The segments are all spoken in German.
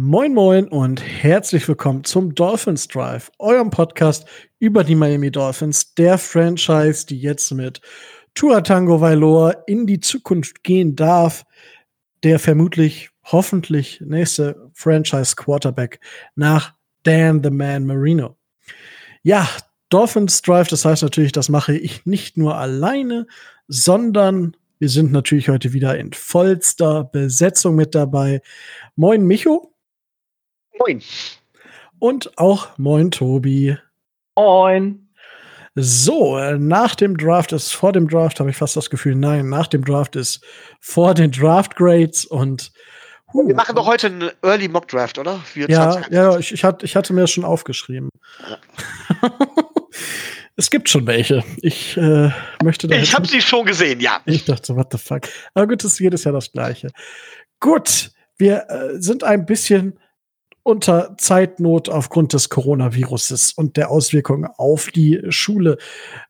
Moin Moin und herzlich willkommen zum Dolphins Drive, eurem Podcast über die Miami Dolphins, der Franchise, die jetzt mit Tua Tango Vailoa in die Zukunft gehen darf, der vermutlich, hoffentlich nächste Franchise Quarterback nach Dan the Man Marino. Ja, Dolphins Drive, das heißt natürlich, das mache ich nicht nur alleine, sondern wir sind natürlich heute wieder in vollster Besetzung mit dabei. Moin Micho. Moin. Und auch moin Tobi. Moin. So, nach dem Draft ist vor dem Draft, habe ich fast das Gefühl, nein, nach dem Draft ist vor den Draft Grades und huh, wir machen doch heute einen Early Mock Draft, oder? Für ja, ja, ich, ich, hatte, ich hatte mir das schon aufgeschrieben. Ja. es gibt schon welche. Ich äh, möchte da. Ich habe sie schon gesehen, ja. Ich dachte so, what the fuck. Aber gut, das ist jedes Jahr das Gleiche. Gut, wir äh, sind ein bisschen unter Zeitnot aufgrund des Coronaviruses und der Auswirkungen auf die Schule.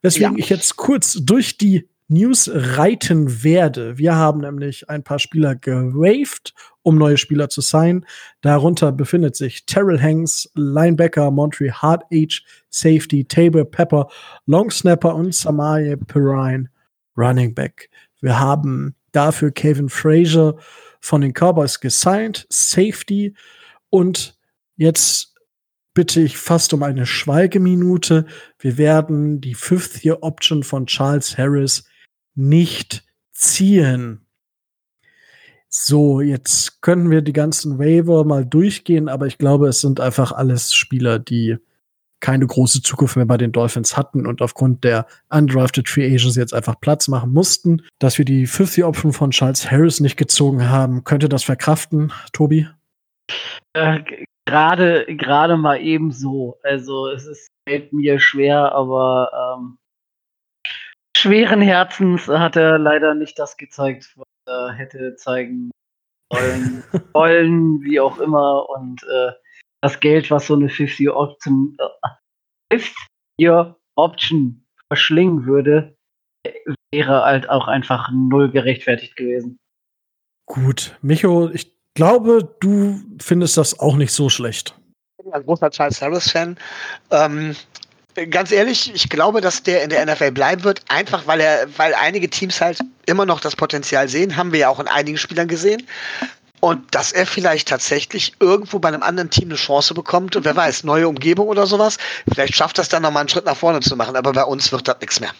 Weswegen ja. ich jetzt kurz durch die News reiten werde. Wir haben nämlich ein paar Spieler gewaved, um neue Spieler zu sein. Darunter befindet sich Terrell Hanks, Linebacker, Montreal Hard Age, Safety, Tabor Pepper, Long Snapper und Samaje Perrine, Running Back. Wir haben dafür Kevin Frazier von den Cowboys gesigned, Safety. Und jetzt bitte ich fast um eine Schweigeminute. Wir werden die Fifth-Year-Option von Charles Harris nicht ziehen. So, jetzt können wir die ganzen Waiver mal durchgehen, aber ich glaube, es sind einfach alles Spieler, die keine große Zukunft mehr bei den Dolphins hatten und aufgrund der undrafted Free Agents jetzt einfach Platz machen mussten. Dass wir die Fifth Year Option von Charles Harris nicht gezogen haben, könnte das verkraften, Tobi? Äh, gerade gerade mal eben so. Also es ist fällt mir schwer, aber ähm, schweren Herzens hat er leider nicht das gezeigt, was er hätte zeigen wollen, wollen wie auch immer. Und äh, das Geld, was so eine 50 Option, äh, 50 Option verschlingen würde, wäre halt auch einfach null gerechtfertigt gewesen. Gut, Micho, ich glaube, du findest das auch nicht so schlecht. Ich bin ein großer Charles Harris-Fan. Ähm, ganz ehrlich, ich glaube, dass der in der NFL bleiben wird, einfach weil er, weil einige Teams halt immer noch das Potenzial sehen, haben wir ja auch in einigen Spielern gesehen. Und dass er vielleicht tatsächlich irgendwo bei einem anderen Team eine Chance bekommt und wer weiß, neue Umgebung oder sowas, vielleicht schafft das dann nochmal einen Schritt nach vorne zu machen, aber bei uns wird das nichts mehr.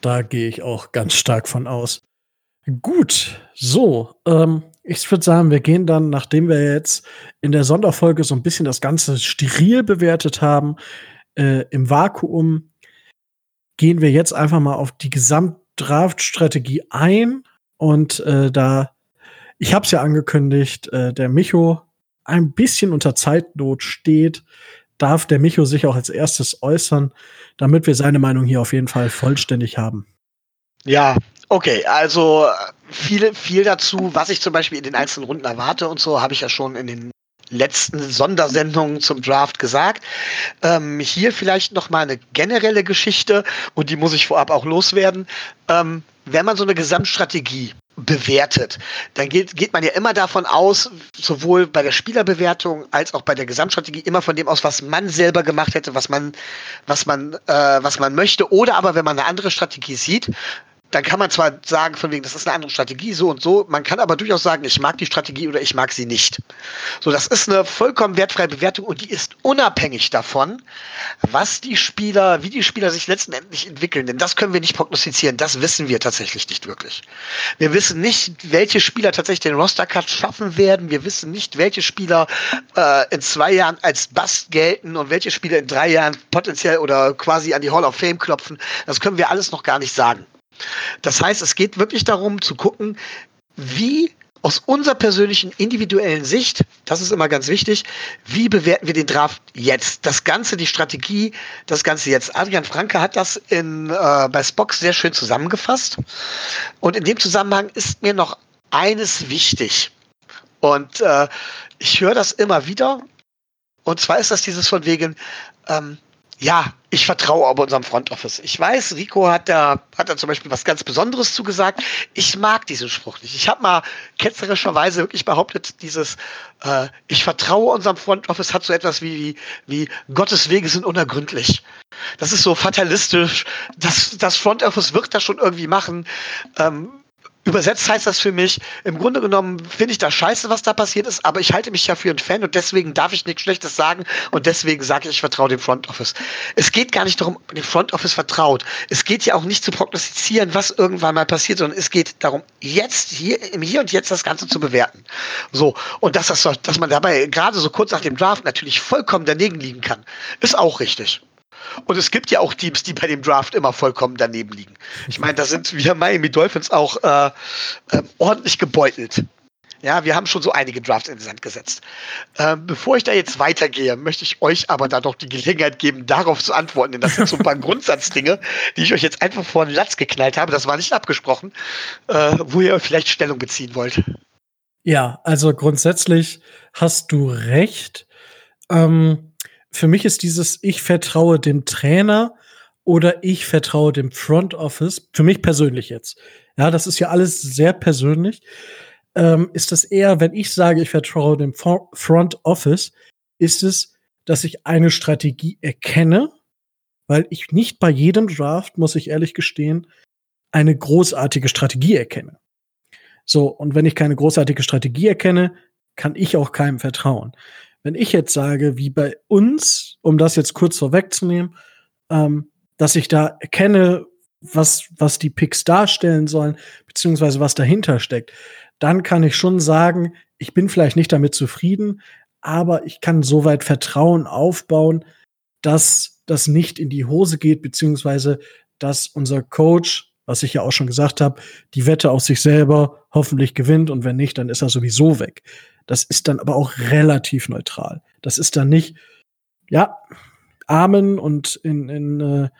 Da gehe ich auch ganz stark von aus. Gut, so, ähm, ich würde sagen, wir gehen dann, nachdem wir jetzt in der Sonderfolge so ein bisschen das Ganze steril bewertet haben, äh, im Vakuum, gehen wir jetzt einfach mal auf die Gesamtdraft-Strategie ein. Und äh, da, ich habe es ja angekündigt, äh, der Micho ein bisschen unter Zeitnot steht, darf der Micho sich auch als erstes äußern, damit wir seine Meinung hier auf jeden Fall vollständig haben. Ja, okay, also viel, viel dazu, was ich zum Beispiel in den einzelnen Runden erwarte und so, habe ich ja schon in den letzten Sondersendungen zum Draft gesagt. Ähm, hier vielleicht noch mal eine generelle Geschichte und die muss ich vorab auch loswerden. Ähm, wenn man so eine Gesamtstrategie bewertet, dann geht, geht man ja immer davon aus, sowohl bei der Spielerbewertung als auch bei der Gesamtstrategie, immer von dem aus, was man selber gemacht hätte, was man, was man, äh, was man möchte. Oder aber, wenn man eine andere Strategie sieht, dann kann man zwar sagen, von wegen, das ist eine andere Strategie, so und so, man kann aber durchaus sagen, ich mag die Strategie oder ich mag sie nicht. So, das ist eine vollkommen wertfreie Bewertung und die ist unabhängig davon, was die Spieler, wie die Spieler sich letztendlich entwickeln. Denn das können wir nicht prognostizieren, das wissen wir tatsächlich nicht wirklich. Wir wissen nicht, welche Spieler tatsächlich den Roster-Cut schaffen werden. Wir wissen nicht, welche Spieler äh, in zwei Jahren als Bust gelten und welche Spieler in drei Jahren potenziell oder quasi an die Hall of Fame klopfen. Das können wir alles noch gar nicht sagen. Das heißt, es geht wirklich darum zu gucken, wie aus unserer persönlichen individuellen Sicht, das ist immer ganz wichtig, wie bewerten wir den Draft jetzt? Das Ganze, die Strategie, das Ganze jetzt. Adrian Franke hat das in, äh, bei Spock sehr schön zusammengefasst. Und in dem Zusammenhang ist mir noch eines wichtig. Und äh, ich höre das immer wieder. Und zwar ist das dieses von wegen, ähm, ja, ich vertraue aber unserem Front Office. Ich weiß, Rico hat da, hat da zum Beispiel was ganz Besonderes zugesagt. Ich mag diesen Spruch nicht. Ich habe mal ketzerischerweise wirklich behauptet, dieses äh, Ich vertraue unserem Front Office hat so etwas wie, wie Gottes Wege sind unergründlich. Das ist so fatalistisch. Das, das Front Office wird das schon irgendwie machen. Ähm, Übersetzt heißt das für mich, im Grunde genommen finde ich das scheiße, was da passiert ist, aber ich halte mich ja für einen Fan und deswegen darf ich nichts Schlechtes sagen und deswegen sage ich, ich vertraue dem Front Office. Es geht gar nicht darum, dem Front Office vertraut. Es geht ja auch nicht zu prognostizieren, was irgendwann mal passiert, sondern es geht darum, jetzt, hier, im Hier und Jetzt das Ganze zu bewerten. So. Und dass, das, dass man dabei gerade so kurz nach dem Draft natürlich vollkommen daneben liegen kann, ist auch richtig. Und es gibt ja auch Teams, die bei dem Draft immer vollkommen daneben liegen. Ich meine, da sind wir Miami Dolphins auch äh, äh, ordentlich gebeutelt. Ja, wir haben schon so einige Drafts in den Sand gesetzt. Ähm, bevor ich da jetzt weitergehe, möchte ich euch aber da doch die Gelegenheit geben, darauf zu antworten, denn das sind so ein paar Grundsatzdinge, die ich euch jetzt einfach vor den Latz geknallt habe. Das war nicht abgesprochen, äh, wo ihr vielleicht Stellung beziehen wollt. Ja, also grundsätzlich hast du recht. Ähm, für mich ist dieses Ich vertraue dem Trainer oder ich vertraue dem Front Office, für mich persönlich jetzt. Ja, das ist ja alles sehr persönlich. Ähm, ist das eher, wenn ich sage, ich vertraue dem Front Office, ist es, dass ich eine Strategie erkenne, weil ich nicht bei jedem Draft, muss ich ehrlich gestehen, eine großartige Strategie erkenne. So, und wenn ich keine großartige Strategie erkenne, kann ich auch keinem vertrauen wenn ich jetzt sage, wie bei uns, um das jetzt kurz vorwegzunehmen, ähm, dass ich da erkenne, was, was die Picks darstellen sollen, beziehungsweise was dahinter steckt, dann kann ich schon sagen, ich bin vielleicht nicht damit zufrieden, aber ich kann soweit Vertrauen aufbauen, dass das nicht in die Hose geht, beziehungsweise dass unser Coach, was ich ja auch schon gesagt habe, die Wette auf sich selber hoffentlich gewinnt und wenn nicht, dann ist er sowieso weg. Das ist dann aber auch relativ neutral. Das ist dann nicht, ja, Amen und in, in, äh,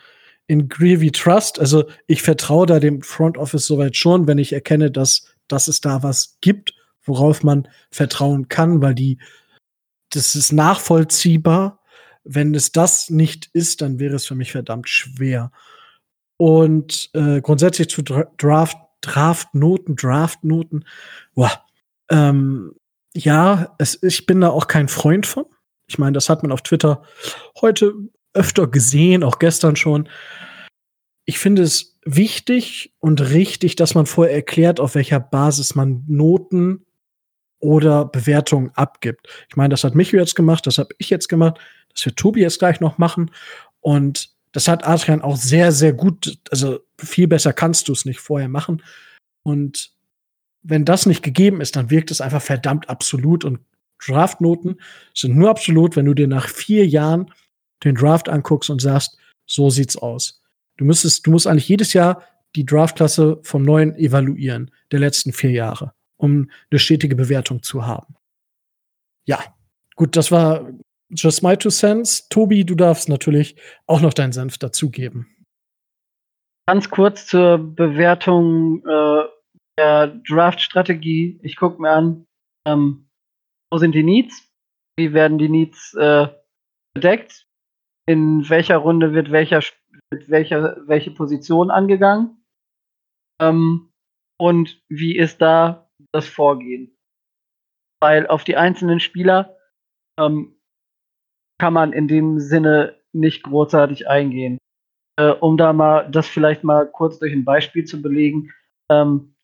in Greavy Trust. Also ich vertraue da dem Front Office soweit schon, wenn ich erkenne, dass, dass es da was gibt, worauf man vertrauen kann, weil die, das ist nachvollziehbar. Wenn es das nicht ist, dann wäre es für mich verdammt schwer. Und äh, grundsätzlich zu Draft, Draftnoten, Draftnoten, boah, ähm, ja, es, ich bin da auch kein Freund von. Ich meine, das hat man auf Twitter heute öfter gesehen, auch gestern schon. Ich finde es wichtig und richtig, dass man vorher erklärt, auf welcher Basis man Noten oder Bewertungen abgibt. Ich meine, das hat Micho jetzt gemacht, das habe ich jetzt gemacht, das wird Tobi jetzt gleich noch machen. Und das hat Adrian auch sehr, sehr gut, also viel besser kannst du es nicht vorher machen. Und wenn das nicht gegeben ist, dann wirkt es einfach verdammt absolut und Draftnoten sind nur absolut, wenn du dir nach vier Jahren den Draft anguckst und sagst, so sieht's aus. Du müsstest, du musst eigentlich jedes Jahr die Draftklasse vom Neuen evaluieren, der letzten vier Jahre, um eine stetige Bewertung zu haben. Ja, gut, das war just my two cents. Tobi, du darfst natürlich auch noch deinen Senf dazugeben. Ganz kurz zur Bewertung äh, der Draft-Strategie. Ich gucke mir an, ähm, wo sind die Needs? Wie werden die Needs äh, bedeckt? In welcher Runde wird welcher, wird welcher welche Position angegangen? Ähm, und wie ist da das Vorgehen? Weil auf die einzelnen Spieler ähm, kann man in dem Sinne nicht großartig eingehen. Äh, um da mal das vielleicht mal kurz durch ein Beispiel zu belegen. Ähm,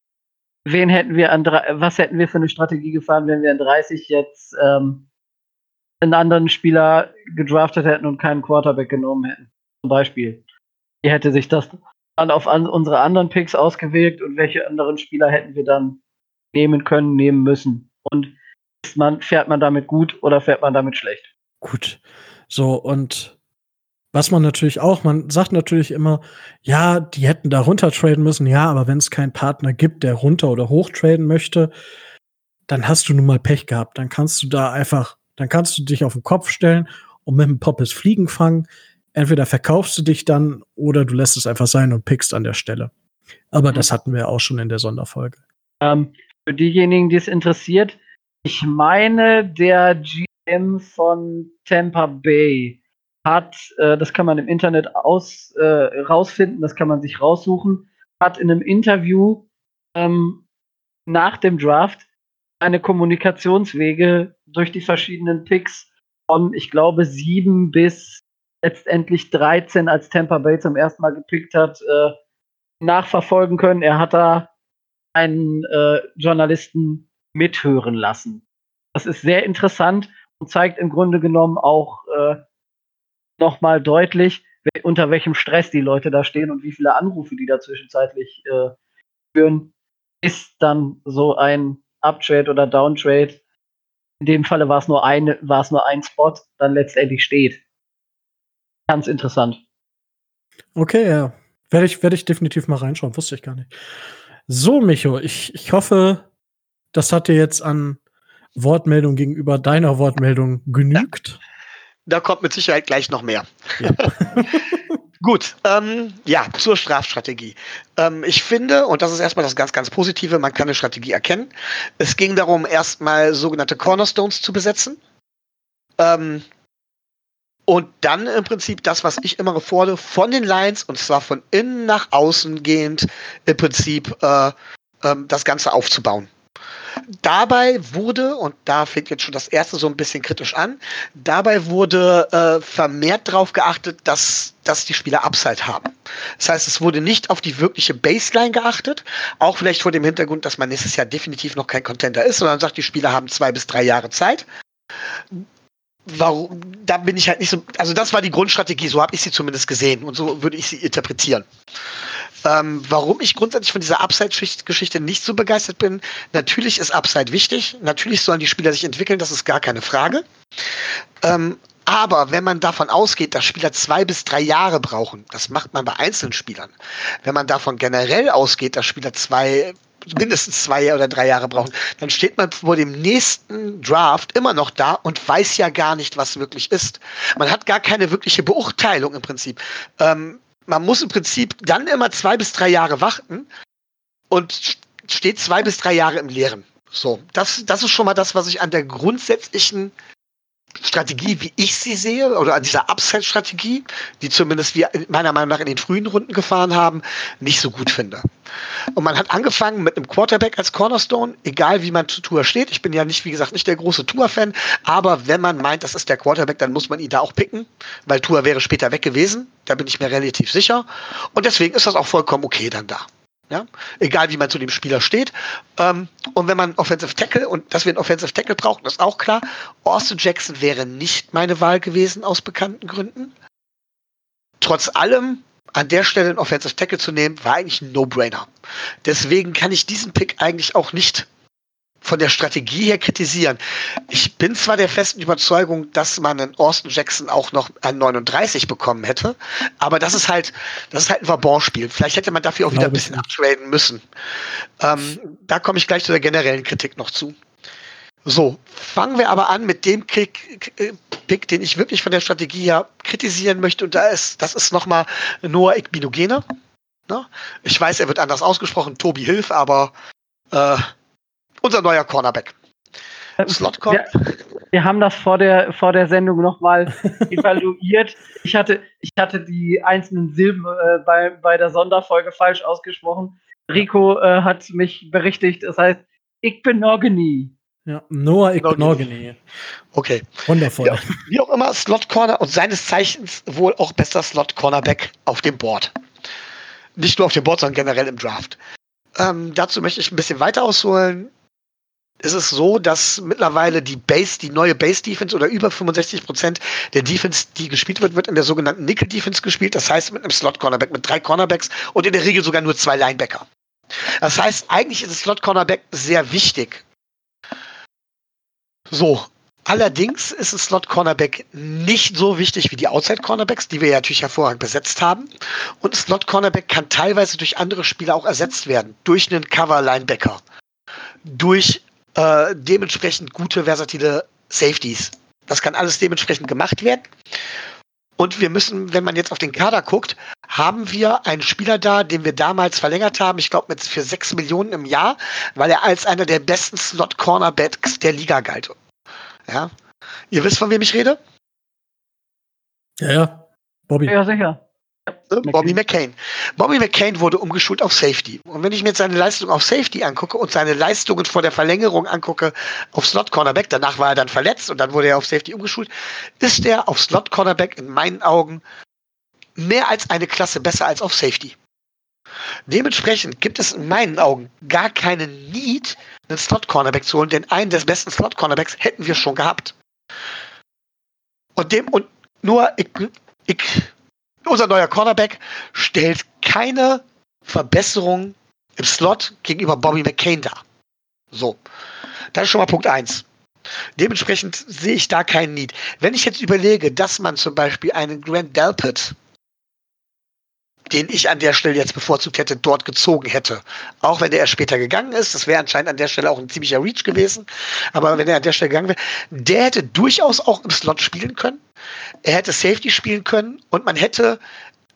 wen hätten wir an was hätten wir für eine Strategie gefahren, wenn wir an 30 jetzt ähm, einen anderen Spieler gedraftet hätten und keinen Quarterback genommen hätten? Zum Beispiel. Wie hätte sich das dann auf an unsere anderen Picks ausgewirkt und welche anderen Spieler hätten wir dann nehmen können, nehmen müssen? Und man, fährt man damit gut oder fährt man damit schlecht? Gut. So, und was man natürlich auch, man sagt natürlich immer, ja, die hätten da runter traden müssen, ja, aber wenn es keinen Partner gibt, der runter oder hoch traden möchte, dann hast du nun mal Pech gehabt. Dann kannst du da einfach, dann kannst du dich auf den Kopf stellen und mit dem Poppes Fliegen fangen. Entweder verkaufst du dich dann oder du lässt es einfach sein und pickst an der Stelle. Aber mhm. das hatten wir auch schon in der Sonderfolge. Ähm, für diejenigen, die es interessiert, ich meine, der GM von Tampa Bay hat, äh, das kann man im Internet aus, äh, rausfinden, das kann man sich raussuchen, hat in einem Interview ähm, nach dem Draft eine Kommunikationswege durch die verschiedenen Picks von, ich glaube, sieben bis letztendlich 13, als Tampa Bay zum ersten Mal gepickt hat, äh, nachverfolgen können. Er hat da einen äh, Journalisten mithören lassen. Das ist sehr interessant und zeigt im Grunde genommen auch äh, nochmal deutlich, unter welchem Stress die Leute da stehen und wie viele Anrufe die da zwischenzeitlich äh, führen, ist dann so ein Uptrade oder Downtrade. In dem Falle war es nur eine, war es nur ein Spot, dann letztendlich steht. Ganz interessant. Okay, ja. Werde ich, werde ich definitiv mal reinschauen, wusste ich gar nicht. So, Micho, ich, ich hoffe, das hat dir jetzt an Wortmeldung gegenüber deiner Wortmeldung genügt. Da kommt mit Sicherheit gleich noch mehr. Ja. Gut, ähm, ja, zur Strafstrategie. Ähm, ich finde, und das ist erstmal das ganz, ganz Positive, man kann eine Strategie erkennen. Es ging darum, erstmal sogenannte Cornerstones zu besetzen. Ähm, und dann im Prinzip das, was ich immer fordere, von den Lines, und zwar von innen nach außen gehend, im Prinzip äh, ähm, das Ganze aufzubauen. Dabei wurde, und da fängt jetzt schon das erste so ein bisschen kritisch an, dabei wurde äh, vermehrt darauf geachtet, dass, dass die Spieler Upside haben. Das heißt, es wurde nicht auf die wirkliche Baseline geachtet, auch vielleicht vor dem Hintergrund, dass man nächstes Jahr definitiv noch kein Contender ist, sondern sagt, die Spieler haben zwei bis drei Jahre Zeit warum, da bin ich halt nicht so, also das war die Grundstrategie, so habe ich sie zumindest gesehen und so würde ich sie interpretieren. Ähm, warum ich grundsätzlich von dieser Upside-Geschichte nicht so begeistert bin, natürlich ist Upside wichtig, natürlich sollen die Spieler sich entwickeln, das ist gar keine Frage. Ähm, aber wenn man davon ausgeht, dass Spieler zwei bis drei Jahre brauchen, das macht man bei einzelnen Spielern. Wenn man davon generell ausgeht, dass Spieler zwei mindestens zwei oder drei Jahre brauchen, dann steht man vor dem nächsten Draft immer noch da und weiß ja gar nicht, was wirklich ist. Man hat gar keine wirkliche Beurteilung im Prinzip. Ähm, man muss im Prinzip dann immer zwei bis drei Jahre warten und steht zwei bis drei Jahre im Leeren. So, das, das ist schon mal das, was ich an der grundsätzlichen Strategie, wie ich sie sehe, oder an dieser Upside-Strategie, die zumindest wir meiner Meinung nach in den frühen Runden gefahren haben, nicht so gut finde. Und man hat angefangen mit einem Quarterback als Cornerstone, egal wie man zu Tour steht. Ich bin ja nicht, wie gesagt, nicht der große Tour-Fan, aber wenn man meint, das ist der Quarterback, dann muss man ihn da auch picken, weil Tour wäre später weg gewesen. Da bin ich mir relativ sicher. Und deswegen ist das auch vollkommen okay dann da. Ja? Egal wie man zu dem Spieler steht. Ähm, und wenn man Offensive Tackle und dass wir einen Offensive Tackle brauchen, ist auch klar. Austin Jackson wäre nicht meine Wahl gewesen aus bekannten Gründen. Trotz allem an der Stelle einen Offensive Tackle zu nehmen, war eigentlich ein No-Brainer. Deswegen kann ich diesen Pick eigentlich auch nicht von der Strategie her kritisieren. Ich bin zwar der festen Überzeugung, dass man einen Austin Jackson auch noch an 39 bekommen hätte, aber das ist halt, das ist halt ein Vabon-Spiel. Vielleicht hätte man dafür auch wieder ein bisschen uptraden müssen. Ähm, da komme ich gleich zu der generellen Kritik noch zu. So, fangen wir aber an mit dem Kick, Pick, den ich wirklich von der Strategie her kritisieren möchte. Und da ist, das ist nochmal Noah Igbinogene. Ne? Ich weiß, er wird anders ausgesprochen, Tobi Hilf, aber äh, unser neuer Cornerback. Ähm, Slot wir, wir, haben das vor der, vor der Sendung nochmal evaluiert. Ich hatte, ich hatte die einzelnen Silben äh, bei, bei der Sonderfolge falsch ausgesprochen. Rico äh, hat mich berichtigt, das heißt, ich bin Nogany. Ja, Noah Ignorgeny. Okay. Wundervoll. Ja, wie auch immer, Slot Corner und seines Zeichens wohl auch bester Slot Cornerback auf dem Board. Nicht nur auf dem Board, sondern generell im Draft. Ähm, dazu möchte ich ein bisschen weiter ausholen ist es so, dass mittlerweile die Base, die neue Base Defense oder über 65 Prozent der Defense, die gespielt wird, wird in der sogenannten Nickel Defense gespielt. Das heißt mit einem Slot Cornerback, mit drei Cornerbacks und in der Regel sogar nur zwei Linebacker. Das heißt, eigentlich ist das Slot Cornerback sehr wichtig. So. Allerdings ist ein Slot Cornerback nicht so wichtig wie die Outside Cornerbacks, die wir ja natürlich hervorragend besetzt haben. Und ein Slot Cornerback kann teilweise durch andere Spieler auch ersetzt werden. Durch einen Cover Linebacker. Durch äh, dementsprechend gute, versatile Safeties. Das kann alles dementsprechend gemacht werden. Und wir müssen, wenn man jetzt auf den Kader guckt, haben wir einen Spieler da, den wir damals verlängert haben, ich glaube mit für 6 Millionen im Jahr, weil er als einer der besten Slot-Cornerbacks der Liga galt. Ja. Ihr wisst, von wem ich rede? Ja, ja. Bobby. Ja, sicher. Ne? Bobby McCain. Bobby McCain wurde umgeschult auf Safety. Und wenn ich mir jetzt seine Leistung auf Safety angucke und seine Leistungen vor der Verlängerung angucke auf Slot Cornerback, danach war er dann verletzt und dann wurde er auf Safety umgeschult, ist er auf Slot Cornerback in meinen Augen mehr als eine Klasse besser als auf Safety. Dementsprechend gibt es in meinen Augen gar keinen Need, einen Slot Cornerback zu holen, denn einen des besten Slot Cornerbacks hätten wir schon gehabt. Und dem und nur ich, ich unser neuer Cornerback stellt keine Verbesserung im Slot gegenüber Bobby McCain dar. So. Das ist schon mal Punkt 1. Dementsprechend sehe ich da keinen Need. Wenn ich jetzt überlege, dass man zum Beispiel einen Grant Delpit, den ich an der Stelle jetzt bevorzugt hätte, dort gezogen hätte, auch wenn der erst später gegangen ist, das wäre anscheinend an der Stelle auch ein ziemlicher Reach gewesen, aber wenn er an der Stelle gegangen wäre, der hätte durchaus auch im Slot spielen können. Er hätte Safety spielen können und man hätte,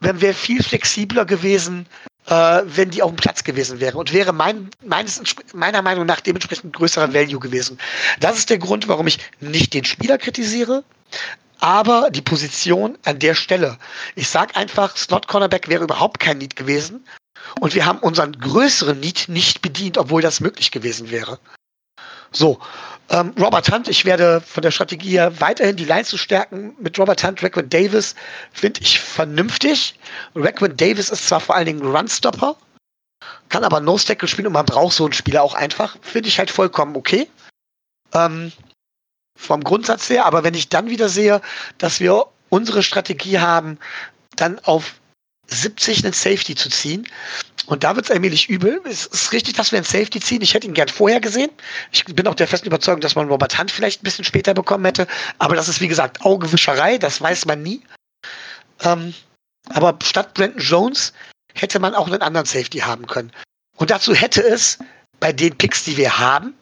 man wäre viel flexibler gewesen, äh, wenn die auf dem Platz gewesen wäre und wäre mein, meines, meiner Meinung nach dementsprechend größerer Value gewesen. Das ist der Grund, warum ich nicht den Spieler kritisiere, aber die Position an der Stelle. Ich sag einfach, Slot Cornerback wäre überhaupt kein Need gewesen und wir haben unseren größeren Need nicht bedient, obwohl das möglich gewesen wäre. So, ähm, Robert Hunt, ich werde von der Strategie her weiterhin die Line zu stärken. Mit Robert Hunt, Raquin Davis finde ich vernünftig. Raquin Davis ist zwar vor allen Dingen Runstopper, kann aber No-Stackle spielen und man braucht so einen Spieler auch einfach. Finde ich halt vollkommen okay. Ähm, vom Grundsatz her, aber wenn ich dann wieder sehe, dass wir unsere Strategie haben, dann auf 70 einen Safety zu ziehen. Und da wird es allmählich übel. Es ist richtig, dass wir einen Safety ziehen. Ich hätte ihn gern vorher gesehen. Ich bin auch der festen Überzeugung, dass man Robert Hunt vielleicht ein bisschen später bekommen hätte. Aber das ist, wie gesagt, Augewischerei. Das weiß man nie. Ähm, aber statt Brandon Jones hätte man auch einen anderen Safety haben können. Und dazu hätte es bei den Picks, die wir haben,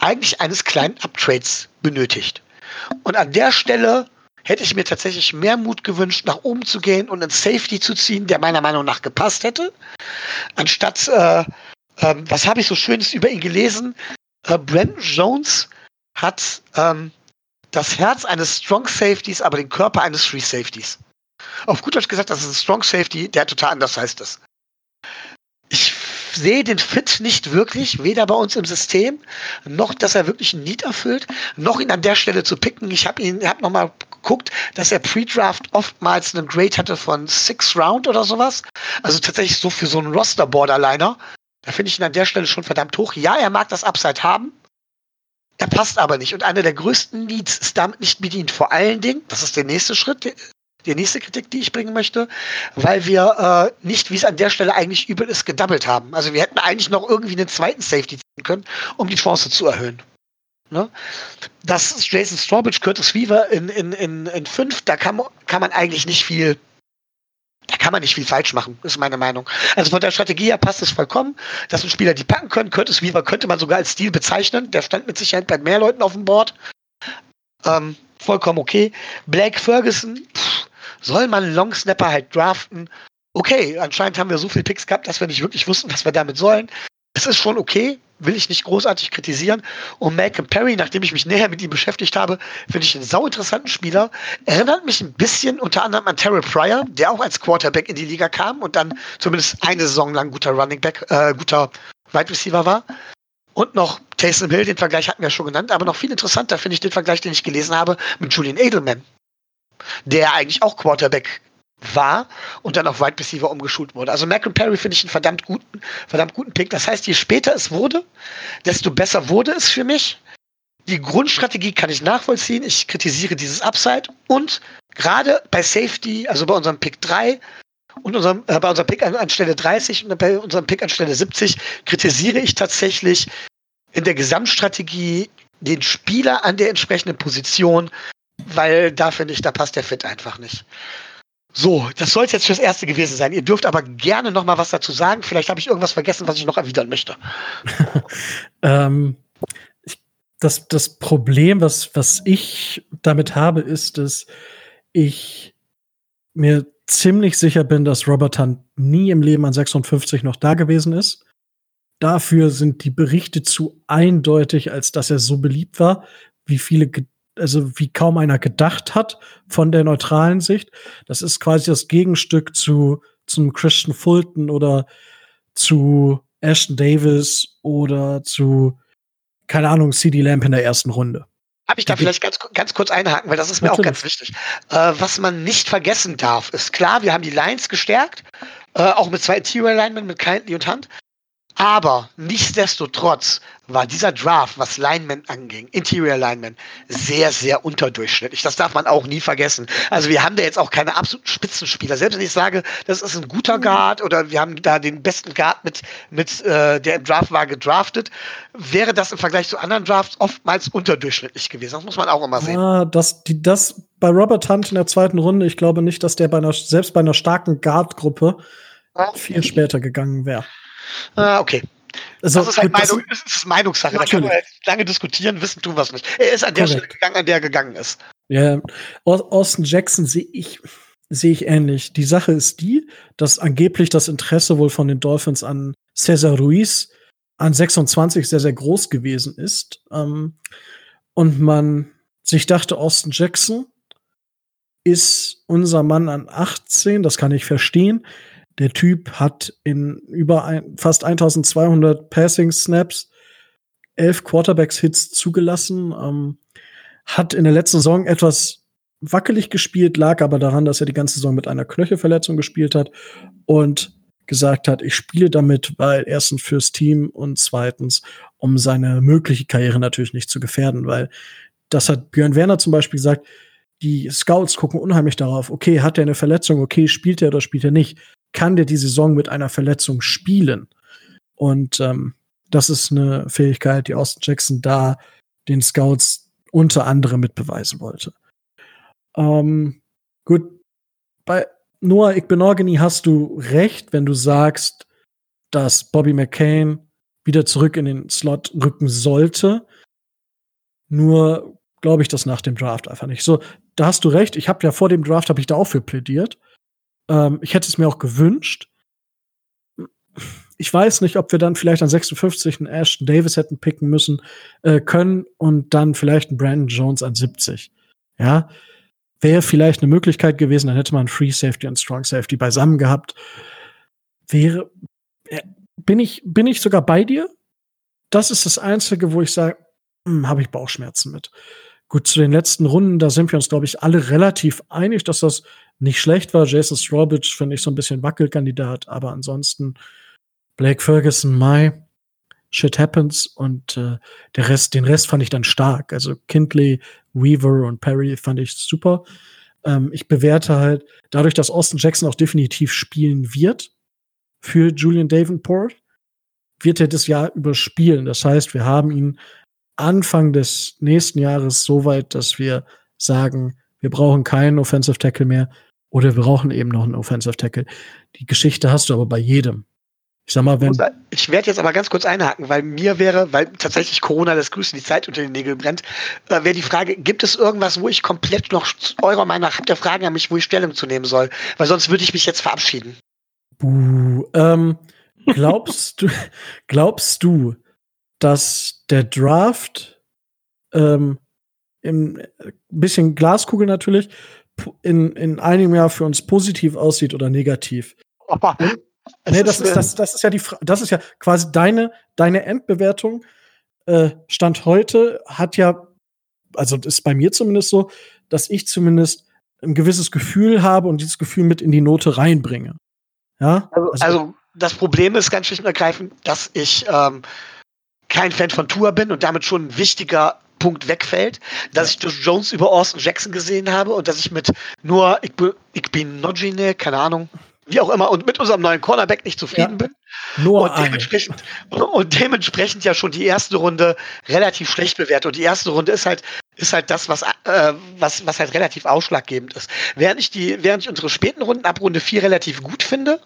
eigentlich eines kleinen Uptrades benötigt. Und an der Stelle hätte ich mir tatsächlich mehr Mut gewünscht, nach oben zu gehen und einen Safety zu ziehen, der meiner Meinung nach gepasst hätte. Anstatt, äh, äh, was habe ich so Schönes über ihn gelesen? Äh, Brandon Jones hat ähm, das Herz eines Strong Safeties, aber den Körper eines Free Safeties. Auf gut Deutsch gesagt, das ist ein Strong Safety, der total anders heißt es. Ich sehe den Fit nicht wirklich, weder bei uns im System, noch, dass er wirklich ein Need erfüllt, noch ihn an der Stelle zu picken. Ich habe ihn, habe nochmal geguckt, dass er Pre-Draft oftmals einen Grade hatte von Six Round oder sowas. Also tatsächlich so für so einen Roster-Borderliner. Da finde ich ihn an der Stelle schon verdammt hoch. Ja, er mag das Upside haben. Er passt aber nicht. Und einer der größten Needs ist damit nicht bedient. Vor allen Dingen, das ist der nächste Schritt, die nächste Kritik, die ich bringen möchte, weil wir äh, nicht, wie es an der Stelle eigentlich übel ist, gedoubled haben. Also wir hätten eigentlich noch irgendwie einen zweiten Safety ziehen können, um die Chance zu erhöhen. Ne? Das ist Jason Strawbridge, Curtis Weaver in, in, in, in da kann, kann man eigentlich nicht viel, da kann man nicht viel falsch machen, ist meine Meinung. Also von der Strategie her passt es vollkommen, dass ein Spieler die packen können. Curtis Weaver könnte man sogar als Stil bezeichnen. Der stand mit Sicherheit bei mehr Leuten auf dem Board. Ähm, vollkommen okay. Blake Ferguson, pff, soll man Long Snapper halt draften? Okay, anscheinend haben wir so viele Picks gehabt, dass wir nicht wirklich wussten, was wir damit sollen. Es ist schon okay, will ich nicht großartig kritisieren. Und Malcolm Perry, nachdem ich mich näher mit ihm beschäftigt habe, finde ich einen sauinteressanten Spieler. Erinnert mich ein bisschen unter anderem an Terrell Pryor, der auch als Quarterback in die Liga kam und dann zumindest eine Saison lang guter Running Back, äh, guter Wide Receiver war. Und noch Taysom Hill, den Vergleich hatten wir schon genannt, aber noch viel interessanter finde ich den Vergleich, den ich gelesen habe mit Julian Edelman der eigentlich auch Quarterback war und dann auf Wide Receiver umgeschult wurde. Also Malcolm Perry finde ich einen verdammt guten, verdammt guten Pick. Das heißt, je später es wurde, desto besser wurde es für mich. Die Grundstrategie kann ich nachvollziehen. Ich kritisiere dieses Upside und gerade bei Safety, also bei unserem Pick 3 und unserem, äh, bei unserem Pick an, an Stelle 30 und bei unserem Pick an Stelle 70 kritisiere ich tatsächlich in der Gesamtstrategie den Spieler an der entsprechenden Position, weil da finde ich, da passt der Fit einfach nicht. So, das soll es jetzt fürs Erste gewesen sein. Ihr dürft aber gerne noch mal was dazu sagen. Vielleicht habe ich irgendwas vergessen, was ich noch erwidern möchte. ähm, ich, das, das Problem, was, was ich damit habe, ist, dass ich mir ziemlich sicher bin, dass Robert Hunt nie im Leben an 56 noch da gewesen ist. Dafür sind die Berichte zu eindeutig, als dass er so beliebt war. Wie viele also wie kaum einer gedacht hat von der neutralen Sicht. Das ist quasi das Gegenstück zu zum Christian Fulton oder zu Ashton Davis oder zu keine Ahnung CD Lamp in der ersten Runde. Habe ich da vielleicht ganz, ganz kurz einhaken, weil das ist mir Natürlich. auch ganz wichtig. Äh, was man nicht vergessen darf, ist klar, wir haben die Lines gestärkt, äh, auch mit zwei Interior Linemen, mit Kindly und Hand. Aber nichtsdestotrotz war dieser Draft, was Lineman anging, Interior Lineman, sehr, sehr unterdurchschnittlich. Das darf man auch nie vergessen. Also wir haben da jetzt auch keine absoluten Spitzenspieler. Selbst wenn ich sage, das ist ein guter mhm. Guard oder wir haben da den besten Guard mit, mit äh, der im Draft war gedraftet, wäre das im Vergleich zu anderen Drafts oftmals unterdurchschnittlich gewesen. Das muss man auch immer sehen. Ah, das, die, das bei Robert Hunt in der zweiten Runde, ich glaube nicht, dass der bei einer, selbst bei einer starken Guard-Gruppe viel später gegangen wäre. Ah, okay. Also, das ist halt Meinung, das ist Meinungssache. Da kann man halt lange diskutieren, wissen tun es nicht. Er ist an der Stelle gegangen, an der er gegangen ist. Ja, Austin Jackson sehe ich, sehe ich ähnlich. Die Sache ist die, dass angeblich das Interesse wohl von den Dolphins an Cesar Ruiz an 26 sehr, sehr groß gewesen ist. Ähm, und man sich dachte, Austin Jackson ist unser Mann an 18, das kann ich verstehen. Der Typ hat in über ein, fast 1200 Passing Snaps elf Quarterbacks-Hits zugelassen, ähm, hat in der letzten Saison etwas wackelig gespielt, lag aber daran, dass er die ganze Saison mit einer Knöchelverletzung gespielt hat und gesagt hat, ich spiele damit, weil erstens fürs Team und zweitens, um seine mögliche Karriere natürlich nicht zu gefährden, weil das hat Björn Werner zum Beispiel gesagt, die Scouts gucken unheimlich darauf, okay, hat er eine Verletzung, okay, spielt er oder spielt er nicht kann der die Saison mit einer Verletzung spielen? Und ähm, das ist eine Fähigkeit, die Austin Jackson da den Scouts unter anderem mitbeweisen wollte. Ähm, gut, bei Noah Igbenogany hast du recht, wenn du sagst, dass Bobby McCain wieder zurück in den Slot rücken sollte. Nur glaube ich das nach dem Draft einfach nicht. So, da hast du recht. Ich habe ja vor dem Draft habe ich da auch für plädiert. Ähm, ich hätte es mir auch gewünscht. Ich weiß nicht, ob wir dann vielleicht an 56 einen Ashton Davis hätten picken müssen äh, können und dann vielleicht einen Brandon Jones an 70. Ja, wäre vielleicht eine Möglichkeit gewesen. Dann hätte man Free Safety und Strong Safety beisammen gehabt. Wäre äh, bin ich bin ich sogar bei dir? Das ist das einzige, wo ich sage, hm, habe ich Bauchschmerzen mit. Gut, zu den letzten Runden, da sind wir uns, glaube ich, alle relativ einig, dass das nicht schlecht war. Jason Strawbridge finde ich so ein bisschen Wackelkandidat, aber ansonsten Blake Ferguson, Mai, Shit Happens und äh, der Rest, den Rest fand ich dann stark. Also Kindley, Weaver und Perry fand ich super. Ähm, ich bewerte halt, dadurch, dass Austin Jackson auch definitiv spielen wird für Julian Davenport, wird er das Jahr überspielen. Das heißt, wir haben ihn Anfang des nächsten Jahres so weit, dass wir sagen, wir brauchen keinen Offensive Tackle mehr oder wir brauchen eben noch einen Offensive Tackle. Die Geschichte hast du aber bei jedem. Ich sag mal, wenn. Ich werde jetzt aber ganz kurz einhaken, weil mir wäre, weil tatsächlich Corona das Grüßen die Zeit unter den Nägeln brennt, äh, wäre die Frage, gibt es irgendwas, wo ich komplett noch eurer Meinung nach, habt ihr Fragen an mich, wo ich Stellung zu nehmen soll? Weil sonst würde ich mich jetzt verabschieden. Buh, ähm, glaubst du, glaubst du, dass der Draft ähm, im äh, bisschen Glaskugel natürlich in, in einem Jahr für uns positiv aussieht oder negativ. Aber nee, das ist, das, das ist ja die das ist ja quasi deine, deine Endbewertung. Äh, Stand heute hat ja, also ist bei mir zumindest so, dass ich zumindest ein gewisses Gefühl habe und dieses Gefühl mit in die Note reinbringe. Ja? Also, also, also das Problem ist ganz schlicht und ergreifend, dass ich ähm, kein Fan von Tour bin und damit schon ein wichtiger Punkt wegfällt, dass ich Jones über Austin Jackson gesehen habe und dass ich mit nur ich, ich bin Nojine, keine Ahnung, wie auch immer, und mit unserem neuen Cornerback nicht zufrieden ja. bin. Nur und dementsprechend, und dementsprechend ja schon die erste Runde relativ schlecht bewertet. Und die erste Runde ist halt, ist halt das, was, äh, was, was halt relativ ausschlaggebend ist. Während ich die, während ich unsere späten Runden ab Runde 4 relativ gut finde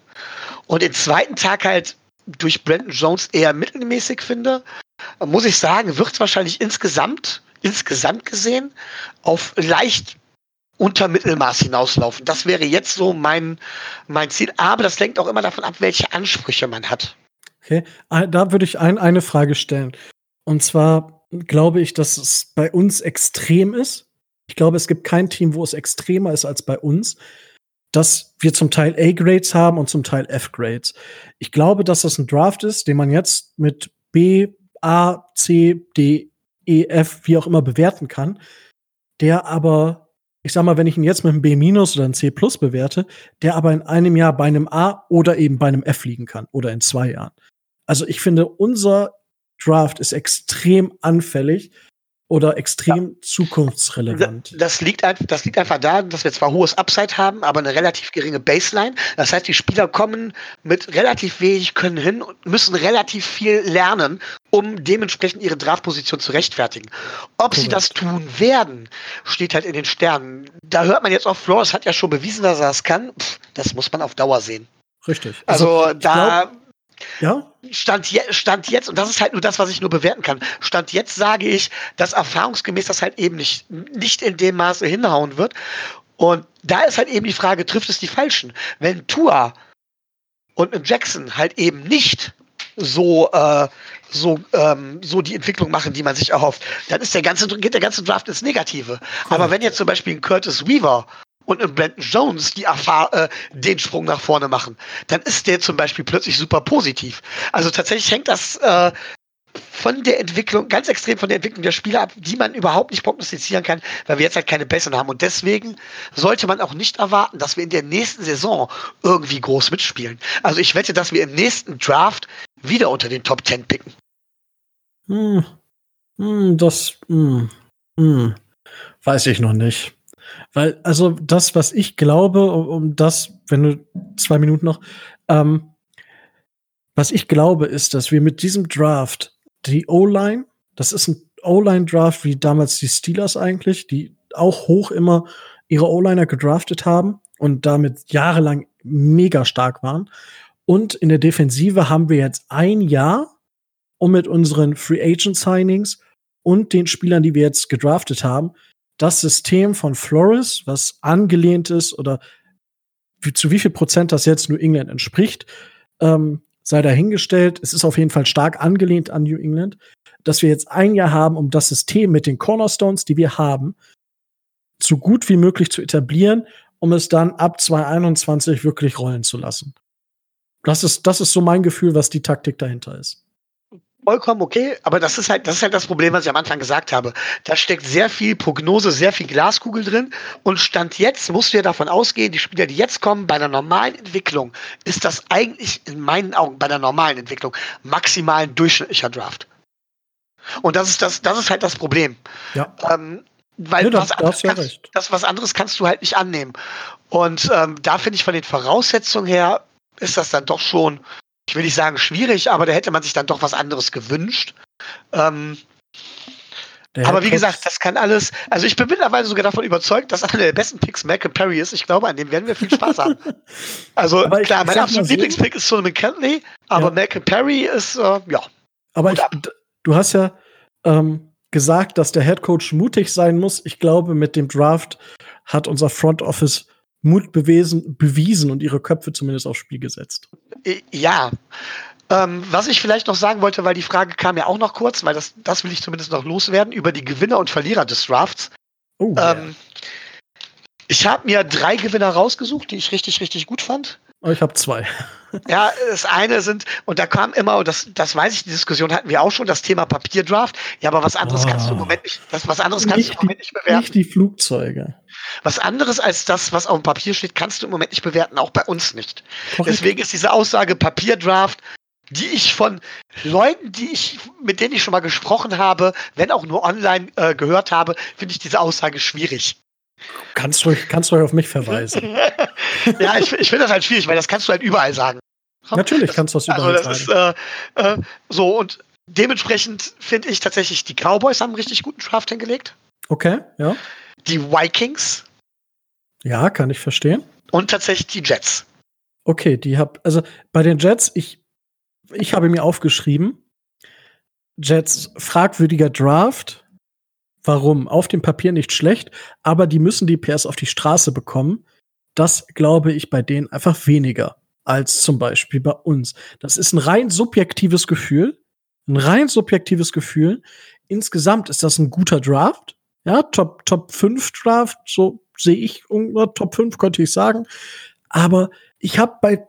und den zweiten Tag halt durch Brandon Jones eher mittelmäßig finde, muss ich sagen, wird es wahrscheinlich insgesamt, insgesamt gesehen, auf leicht unter Mittelmaß hinauslaufen. Das wäre jetzt so mein, mein Ziel. Aber das lenkt auch immer davon ab, welche Ansprüche man hat. Okay, da würde ich ein, eine Frage stellen. Und zwar, glaube ich, dass es bei uns extrem ist. Ich glaube, es gibt kein Team, wo es extremer ist als bei uns, dass wir zum Teil A-Grades haben und zum Teil F-Grades. Ich glaube, dass das ein Draft ist, den man jetzt mit B, A, C, D, E, F, wie auch immer bewerten kann, der aber, ich sag mal, wenn ich ihn jetzt mit einem B- oder einem C plus bewerte, der aber in einem Jahr bei einem A oder eben bei einem F liegen kann oder in zwei Jahren. Also ich finde, unser Draft ist extrem anfällig oder extrem ja. zukunftsrelevant. Das liegt, das liegt einfach daran, dass wir zwar hohes Upside haben, aber eine relativ geringe Baseline. Das heißt, die Spieler kommen mit relativ wenig Können hin und müssen relativ viel lernen, um dementsprechend ihre Draftposition zu rechtfertigen. Ob Correct. sie das tun werden, steht halt in den Sternen. Da hört man jetzt auch, Flores hat ja schon bewiesen, dass er das kann. Pff, das muss man auf Dauer sehen. Richtig. Also, also da. Glaub, ja? Stand, je, Stand jetzt, und das ist halt nur das, was ich nur bewerten kann, Stand jetzt sage ich, dass erfahrungsgemäß das halt eben nicht, nicht in dem Maße hinhauen wird. Und da ist halt eben die Frage, trifft es die Falschen? Wenn Tua und Jackson halt eben nicht so, äh, so, ähm, so die Entwicklung machen, die man sich erhofft, dann ist der ganze, geht der ganze Draft ins Negative. Cool. Aber wenn jetzt zum Beispiel ein Curtis Weaver und ein Brandon Jones die Erfahr äh, den Sprung nach vorne machen, dann ist der zum Beispiel plötzlich super positiv. Also tatsächlich hängt das äh, von der Entwicklung, ganz extrem von der Entwicklung der Spieler ab, die man überhaupt nicht prognostizieren kann, weil wir jetzt halt keine besseren haben. Und deswegen sollte man auch nicht erwarten, dass wir in der nächsten Saison irgendwie groß mitspielen. Also ich wette, dass wir im nächsten Draft wieder unter den Top 10 picken. Hm. Hm, das hm. Hm. weiß ich noch nicht. Weil, also das, was ich glaube, um, um das, wenn du zwei Minuten noch, ähm, was ich glaube, ist, dass wir mit diesem Draft die O-Line, das ist ein O-Line-Draft wie damals die Steelers eigentlich, die auch hoch immer ihre O-Liner gedraftet haben und damit jahrelang mega stark waren. Und in der Defensive haben wir jetzt ein Jahr, um mit unseren Free Agent Signings und den Spielern, die wir jetzt gedraftet haben, das System von Flores, was angelehnt ist oder wie, zu wie viel Prozent das jetzt New England entspricht, ähm, sei dahingestellt. Es ist auf jeden Fall stark angelehnt an New England, dass wir jetzt ein Jahr haben, um das System mit den Cornerstones, die wir haben, so gut wie möglich zu etablieren, um es dann ab 2021 wirklich rollen zu lassen. Das ist, das ist so mein Gefühl, was die Taktik dahinter ist vollkommen okay, aber das ist halt, das ist halt das Problem, was ich am Anfang gesagt habe. Da steckt sehr viel Prognose, sehr viel Glaskugel drin und Stand jetzt musst du ja davon ausgehen, die Spieler, die jetzt kommen, bei einer normalen Entwicklung ist das eigentlich in meinen Augen bei der normalen Entwicklung maximal ein durchschnittlicher Draft. Und das ist das, das ist halt das Problem. Ja. Ähm, weil ja, was anderes kannst, das was anderes kannst du halt nicht annehmen. Und ähm, da finde ich von den Voraussetzungen her ist das dann doch schon ich will nicht sagen schwierig, aber da hätte man sich dann doch was anderes gewünscht. Ähm, aber wie gesagt, das kann alles. Also ich bin mittlerweile sogar davon überzeugt, dass einer der besten Picks Mac Perry ist. Ich glaube, an dem werden wir viel Spaß haben. Also aber klar, mein absoluter Lieblingspick ist Solomon Kentley, aber ja. Mac Perry ist äh, ja. Aber ich, du hast ja ähm, gesagt, dass der Head Coach mutig sein muss. Ich glaube, mit dem Draft hat unser Front Office Mut bewiesen, bewiesen und ihre Köpfe zumindest aufs Spiel gesetzt. Ja. Ähm, was ich vielleicht noch sagen wollte, weil die Frage kam ja auch noch kurz, weil das, das will ich zumindest noch loswerden, über die Gewinner und Verlierer des Drafts. Oh, ähm, yeah. Ich habe mir drei Gewinner rausgesucht, die ich richtig, richtig gut fand. Oh, ich habe zwei. Ja, das eine sind, und da kam immer, und das, das weiß ich, die Diskussion hatten wir auch schon, das Thema Papierdraft. Ja, aber was anderes oh. kannst du im Moment nicht, das, was anderes kannst nicht du im Moment nicht bewerten. Nicht die Flugzeuge. Was anderes als das, was auf dem Papier steht, kannst du im Moment nicht bewerten, auch bei uns nicht. Korrekt. Deswegen ist diese Aussage Papierdraft, die ich von Leuten, die ich, mit denen ich schon mal gesprochen habe, wenn auch nur online äh, gehört habe, finde ich diese Aussage schwierig. Kannst du, kannst du auf mich verweisen. ja, ich, ich finde das halt schwierig, weil das kannst du halt überall sagen. Natürlich kannst du das überall also das. Ist, äh, äh, so, und dementsprechend finde ich tatsächlich, die Cowboys haben einen richtig guten Draft hingelegt. Okay, ja. Die Vikings. Ja, kann ich verstehen. Und tatsächlich die Jets. Okay, die hab, also bei den Jets, ich, ich habe mir aufgeschrieben, Jets fragwürdiger Draft. Warum? Auf dem Papier nicht schlecht, aber die müssen die PS auf die Straße bekommen. Das glaube ich bei denen einfach weniger als zum Beispiel bei uns. Das ist ein rein subjektives Gefühl. ein rein subjektives Gefühl. Insgesamt ist das ein guter Draft. Ja, Top, Top 5 Draft, so sehe ich, Top 5 könnte ich sagen. Aber ich habe bei,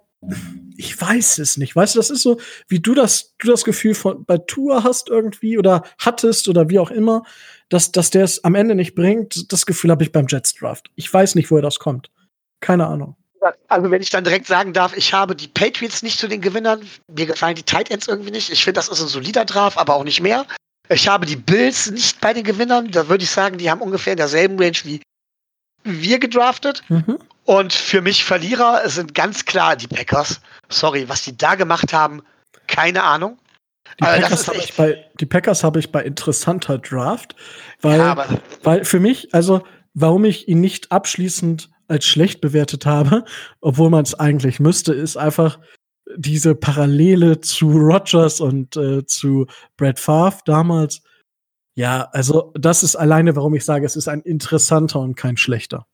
ich weiß es nicht. Weißt du, das ist so, wie du das, du das Gefühl von bei Tour hast irgendwie oder hattest oder wie auch immer, dass, dass der es am Ende nicht bringt. Das Gefühl habe ich beim Jets Draft. Ich weiß nicht, woher das kommt. Keine Ahnung. Also wenn ich dann direkt sagen darf, ich habe die Patriots nicht zu den Gewinnern. Mir gefallen die Tight Ends irgendwie nicht. Ich finde, das ist ein solider Draft, aber auch nicht mehr. Ich habe die Bills nicht bei den Gewinnern. Da würde ich sagen, die haben ungefähr in derselben Range wie wir gedraftet. Mhm. Und für mich Verlierer sind ganz klar die Packers. Sorry, was die da gemacht haben, keine Ahnung. Die Packers habe ich, bei, die Packers ich bei interessanter Draft, weil, ja, weil für mich, also warum ich ihn nicht abschließend als schlecht bewertet habe, obwohl man es eigentlich müsste, ist einfach diese Parallele zu Rogers und äh, zu Brad Favre damals. Ja, also das ist alleine, warum ich sage, es ist ein interessanter und kein schlechter.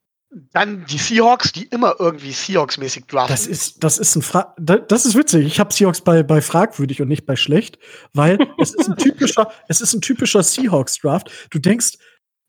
Dann die Seahawks, die immer irgendwie Seahawks-mäßig draften. Das ist, das ist ein Fra das ist witzig. Ich habe Seahawks bei, bei fragwürdig und nicht bei schlecht, weil es ist ein typischer, es ist ein typischer Seahawks-Draft. Du denkst,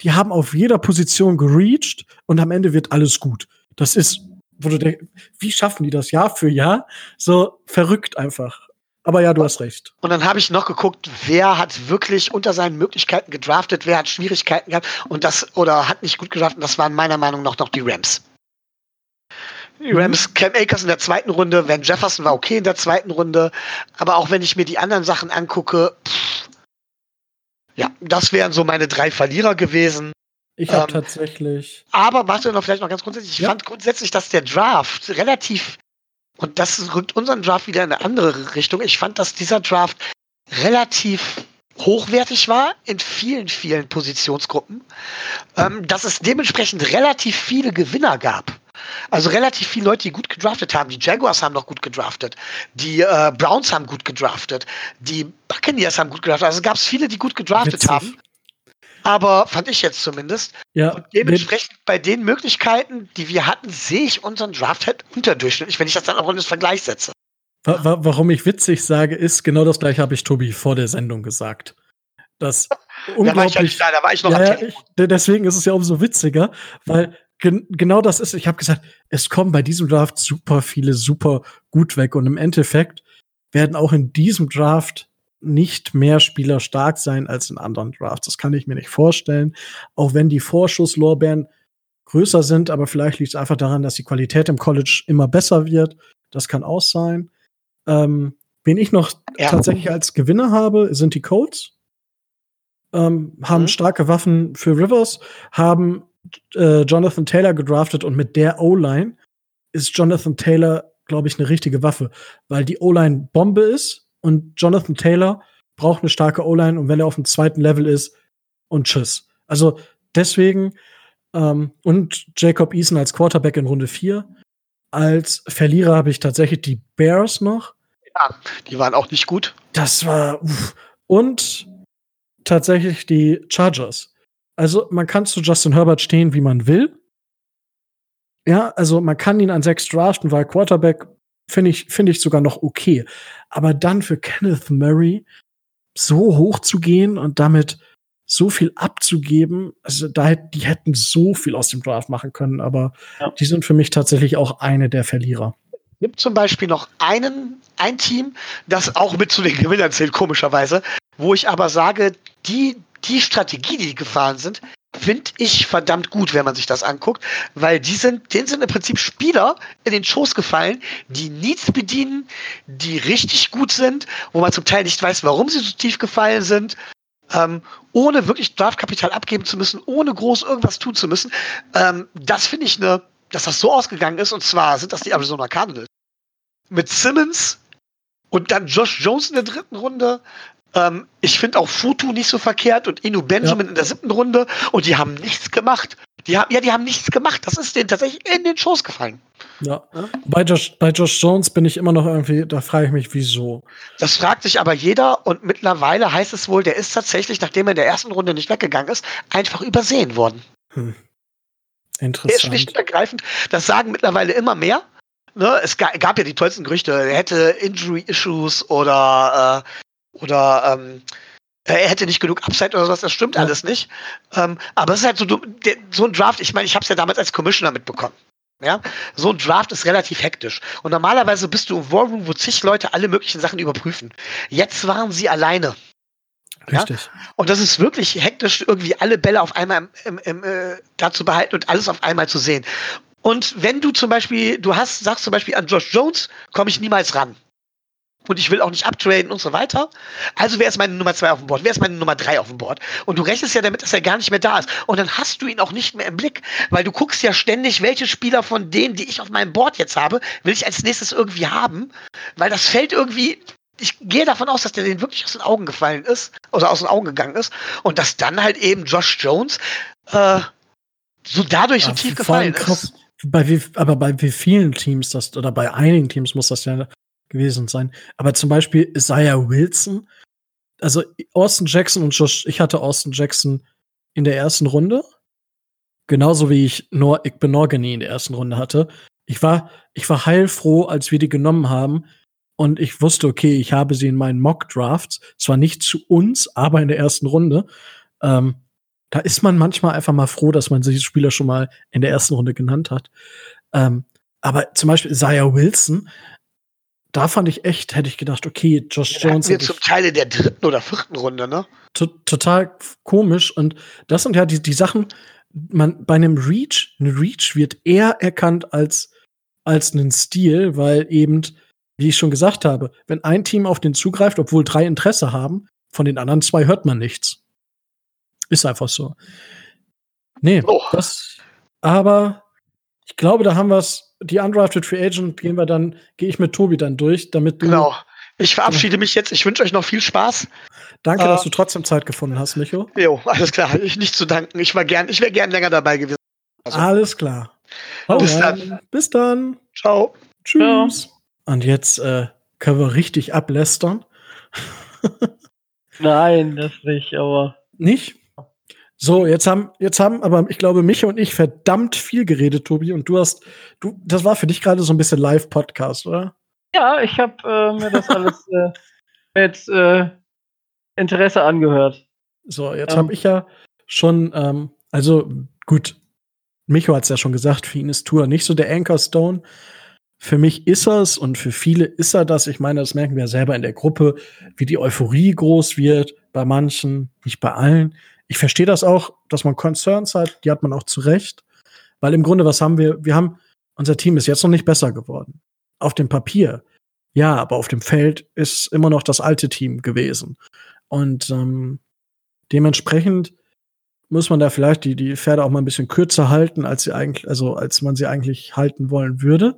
die haben auf jeder Position gereached und am Ende wird alles gut. Das ist, wo du denkst, wie schaffen die das Jahr für Jahr? So verrückt einfach. Aber ja, du hast recht. Und dann habe ich noch geguckt, wer hat wirklich unter seinen Möglichkeiten gedraftet, wer hat Schwierigkeiten gehabt und das oder hat nicht gut gedraftet. Das waren meiner Meinung nach noch die Rams. Die mhm. Rams, Cam Akers in der zweiten Runde, Van Jefferson war okay in der zweiten Runde, aber auch wenn ich mir die anderen Sachen angucke, pff, ja, das wären so meine drei Verlierer gewesen. Ich habe ähm, tatsächlich. Aber warte noch vielleicht noch ganz grundsätzlich. Ich ja. fand grundsätzlich, dass der Draft relativ und das rückt unseren Draft wieder in eine andere Richtung. Ich fand, dass dieser Draft relativ hochwertig war in vielen, vielen Positionsgruppen, ähm, dass es dementsprechend relativ viele Gewinner gab. Also relativ viele Leute, die gut gedraftet haben. Die Jaguars haben noch gut gedraftet. Die äh, Browns haben gut gedraftet. Die Buccaneers haben gut gedraftet. Also gab es viele, die gut gedraftet Witzig. haben aber fand ich jetzt zumindest. Ja, und dementsprechend bei den Möglichkeiten, die wir hatten, sehe ich unseren Draft halt unterdurchschnittlich, wenn ich das dann auch in das Vergleich setze. Wa wa warum ich witzig sage, ist genau das gleiche habe ich Tobi vor der Sendung gesagt. Das unglaublich. Da war ich ja da, war ich noch ja, ich, deswegen ist es ja umso witziger, weil gen genau das ist. Ich habe gesagt, es kommen bei diesem Draft super viele super gut weg und im Endeffekt werden auch in diesem Draft nicht mehr Spieler stark sein als in anderen Drafts. Das kann ich mir nicht vorstellen. Auch wenn die Vorschusslorbeeren größer sind, aber vielleicht liegt es einfach daran, dass die Qualität im College immer besser wird. Das kann auch sein. Ähm, wen ich noch ja. tatsächlich als Gewinner habe, sind die Colts. Ähm, haben mhm. starke Waffen für Rivers, haben äh, Jonathan Taylor gedraftet und mit der O-Line ist Jonathan Taylor, glaube ich, eine richtige Waffe, weil die O-Line Bombe ist und Jonathan Taylor braucht eine starke O-Line und wenn er auf dem zweiten Level ist und tschüss. Also deswegen ähm, und Jacob Eason als Quarterback in Runde 4. Als Verlierer habe ich tatsächlich die Bears noch. Ja, die waren auch nicht gut. Das war uff. und tatsächlich die Chargers. Also man kann zu Justin Herbert stehen, wie man will. Ja, also man kann ihn an sechs draften, weil Quarterback finde ich, finde ich sogar noch okay. Aber dann für Kenneth Murray so hoch zu gehen und damit so viel abzugeben, also da die hätten so viel aus dem Draft machen können, aber ja. die sind für mich tatsächlich auch eine der Verlierer. Es gibt zum Beispiel noch einen, ein Team, das auch mit zu den Gewinnern zählt, komischerweise, wo ich aber sage, die, die Strategie, die gefahren sind, finde ich verdammt gut, wenn man sich das anguckt, weil die sind, denen sind im Prinzip Spieler in den Schoß gefallen, die Needs bedienen, die richtig gut sind, wo man zum Teil nicht weiß, warum sie so tief gefallen sind, ähm, ohne wirklich Draftkapital abgeben zu müssen, ohne groß irgendwas tun zu müssen. Ähm, das finde ich eine, dass das so ausgegangen ist, und zwar sind das die Arizona Cardinals. Mit Simmons und dann Josh Jones in der dritten Runde, ähm, ich finde auch Futu nicht so verkehrt und Inu Benjamin ja. in der siebten Runde und die haben nichts gemacht. Die haben, ja, die haben nichts gemacht. Das ist denen tatsächlich in den Schoß gefallen. Ja. ja. Bei, Josh, bei Josh Jones bin ich immer noch irgendwie, da frage ich mich, wieso. Das fragt sich aber jeder und mittlerweile heißt es wohl, der ist tatsächlich, nachdem er in der ersten Runde nicht weggegangen ist, einfach übersehen worden. Hm. Interessant. Der ist schlicht und ergreifend. Das sagen mittlerweile immer mehr. Ne, es gab ja die tollsten Gerüchte, er hätte Injury-Issues oder äh, oder ähm, er hätte nicht genug Upside oder sowas, das stimmt ja. alles nicht. Ähm, aber es ist halt so, der, so ein Draft, ich meine, ich habe es ja damals als Commissioner mitbekommen. Ja, so ein Draft ist relativ hektisch. Und normalerweise bist du im Warroom, wo zig Leute alle möglichen Sachen überprüfen. Jetzt waren sie alleine. Richtig. Ja? Und das ist wirklich hektisch, irgendwie alle Bälle auf einmal im, im, im, äh, da zu behalten und alles auf einmal zu sehen. Und wenn du zum Beispiel, du hast, sagst zum Beispiel an Josh Jones, komme ich niemals ran. Und ich will auch nicht uptraden und so weiter. Also wer ist meine Nummer zwei auf dem Board? Wer ist meine Nummer drei auf dem Board? Und du rechnest ja damit, dass er gar nicht mehr da ist. Und dann hast du ihn auch nicht mehr im Blick, weil du guckst ja ständig, welche Spieler von denen, die ich auf meinem Board jetzt habe, will ich als nächstes irgendwie haben, weil das fällt irgendwie ich gehe davon aus, dass der den wirklich aus den Augen gefallen ist, oder aus den Augen gegangen ist, und dass dann halt eben Josh Jones äh, so dadurch so ja, tief gefallen ist. Bei wie, aber bei wie vielen Teams das, oder bei einigen Teams muss das ja gewesen sein. Aber zum Beispiel Isaiah Wilson, also Austin Jackson und Josh, ich hatte Austin Jackson in der ersten Runde, genauso wie ich Nor Igbenogany in der ersten Runde hatte. Ich war, ich war heilfroh, als wir die genommen haben, und ich wusste, okay, ich habe sie in meinen Mock-Drafts, zwar nicht zu uns, aber in der ersten Runde. Ähm, da ist man manchmal einfach mal froh, dass man sich Spieler schon mal in der ersten Runde genannt hat. Ähm, aber zum Beispiel Isaiah Wilson, da fand ich echt, hätte ich gedacht, okay, Josh ja, Jones. Wir zum Teil in der dritten oder vierten Runde, ne? total komisch. Und das sind ja die, die Sachen, man, bei einem Reach, ein Reach wird eher erkannt als, als einen Stil, weil eben wie ich schon gesagt habe, wenn ein Team auf den zugreift, obwohl drei Interesse haben, von den anderen zwei hört man nichts. Ist einfach so. Nee, oh. das, aber ich glaube, da haben wir es, die Undrafted Free Agent gehen wir dann, gehe ich mit Tobi dann durch, damit du. Genau. Ich verabschiede mich jetzt. Ich wünsche euch noch viel Spaß. Danke, äh, dass du trotzdem Zeit gefunden hast, Micho. Jo, alles klar. Ich nicht zu danken. Ich war gern, ich wäre gern länger dabei gewesen. Also. Alles klar. Bis dann. Bis dann. Ciao. Tschüss. Ciao. Und jetzt äh, können wir richtig ablästern. Nein, das nicht, aber. Nicht? So, jetzt haben, jetzt haben aber, ich glaube, mich und ich verdammt viel geredet, Tobi. Und du hast, du, das war für dich gerade so ein bisschen Live-Podcast, oder? Ja, ich habe äh, mir das alles äh, mit äh, Interesse angehört. So, jetzt ähm. habe ich ja schon, ähm, also gut, Micho hat es ja schon gesagt, für ihn ist Tour nicht so der Anchor Stone. Für mich ist es und für viele ist er das. Ich meine, das merken wir ja selber in der Gruppe, wie die Euphorie groß wird, bei manchen, nicht bei allen. Ich verstehe das auch, dass man Concerns hat, die hat man auch zu Recht. Weil im Grunde, was haben wir? Wir haben, unser Team ist jetzt noch nicht besser geworden. Auf dem Papier. Ja, aber auf dem Feld ist immer noch das alte Team gewesen. Und ähm, dementsprechend muss man da vielleicht die, die Pferde auch mal ein bisschen kürzer halten, als sie eigentlich, also als man sie eigentlich halten wollen würde.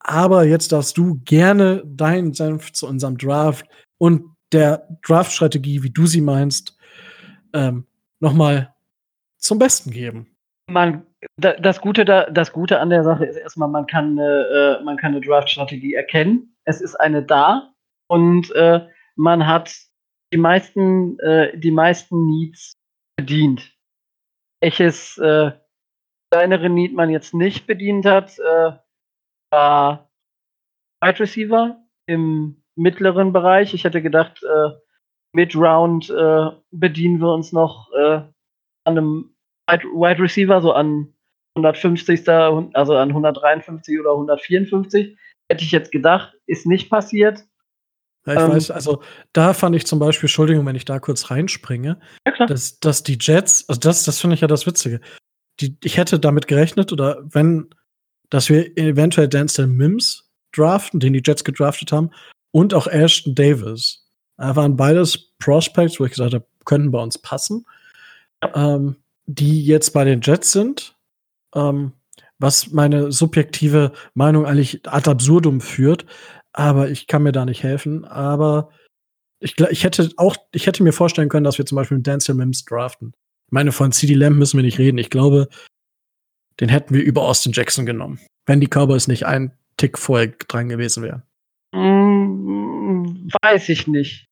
Aber jetzt darfst du gerne deinen Senf zu unserem Draft und der Draft-Strategie, wie du sie meinst, ähm, nochmal zum Besten geben. Man, das Gute, da, das Gute an der Sache ist erstmal, man kann, äh, man kann eine Draft-Strategie erkennen. Es ist eine da und äh, man hat die meisten, äh, die meisten Needs bedient. Welches äh, kleinere Need man jetzt nicht bedient hat, äh, war Wide Receiver im mittleren Bereich. Ich hätte gedacht, äh, Mid-Round äh, bedienen wir uns noch äh, an einem Wide Receiver, so an 150. also an 153 oder 154. Hätte ich jetzt gedacht, ist nicht passiert. Ja, ich ähm, weiß, also da fand ich zum Beispiel, Entschuldigung, wenn ich da kurz reinspringe, ja, dass, dass die Jets, also das, das finde ich ja das Witzige. Die, ich hätte damit gerechnet, oder wenn dass wir eventuell Denzel Mims draften, den die Jets gedraftet haben, und auch Ashton Davis. Da waren beides Prospects, wo ich gesagt habe, könnten bei uns passen, ähm, die jetzt bei den Jets sind, ähm, was meine subjektive Meinung eigentlich ad absurdum führt, aber ich kann mir da nicht helfen. Aber ich, ich hätte auch, ich hätte mir vorstellen können, dass wir zum Beispiel Denzel Mims draften. Ich meine, von CD Lamb müssen wir nicht reden. Ich glaube, den hätten wir über Austin Jackson genommen, wenn die Cowboys nicht einen Tick vorher dran gewesen wären. Mm, weiß ich nicht.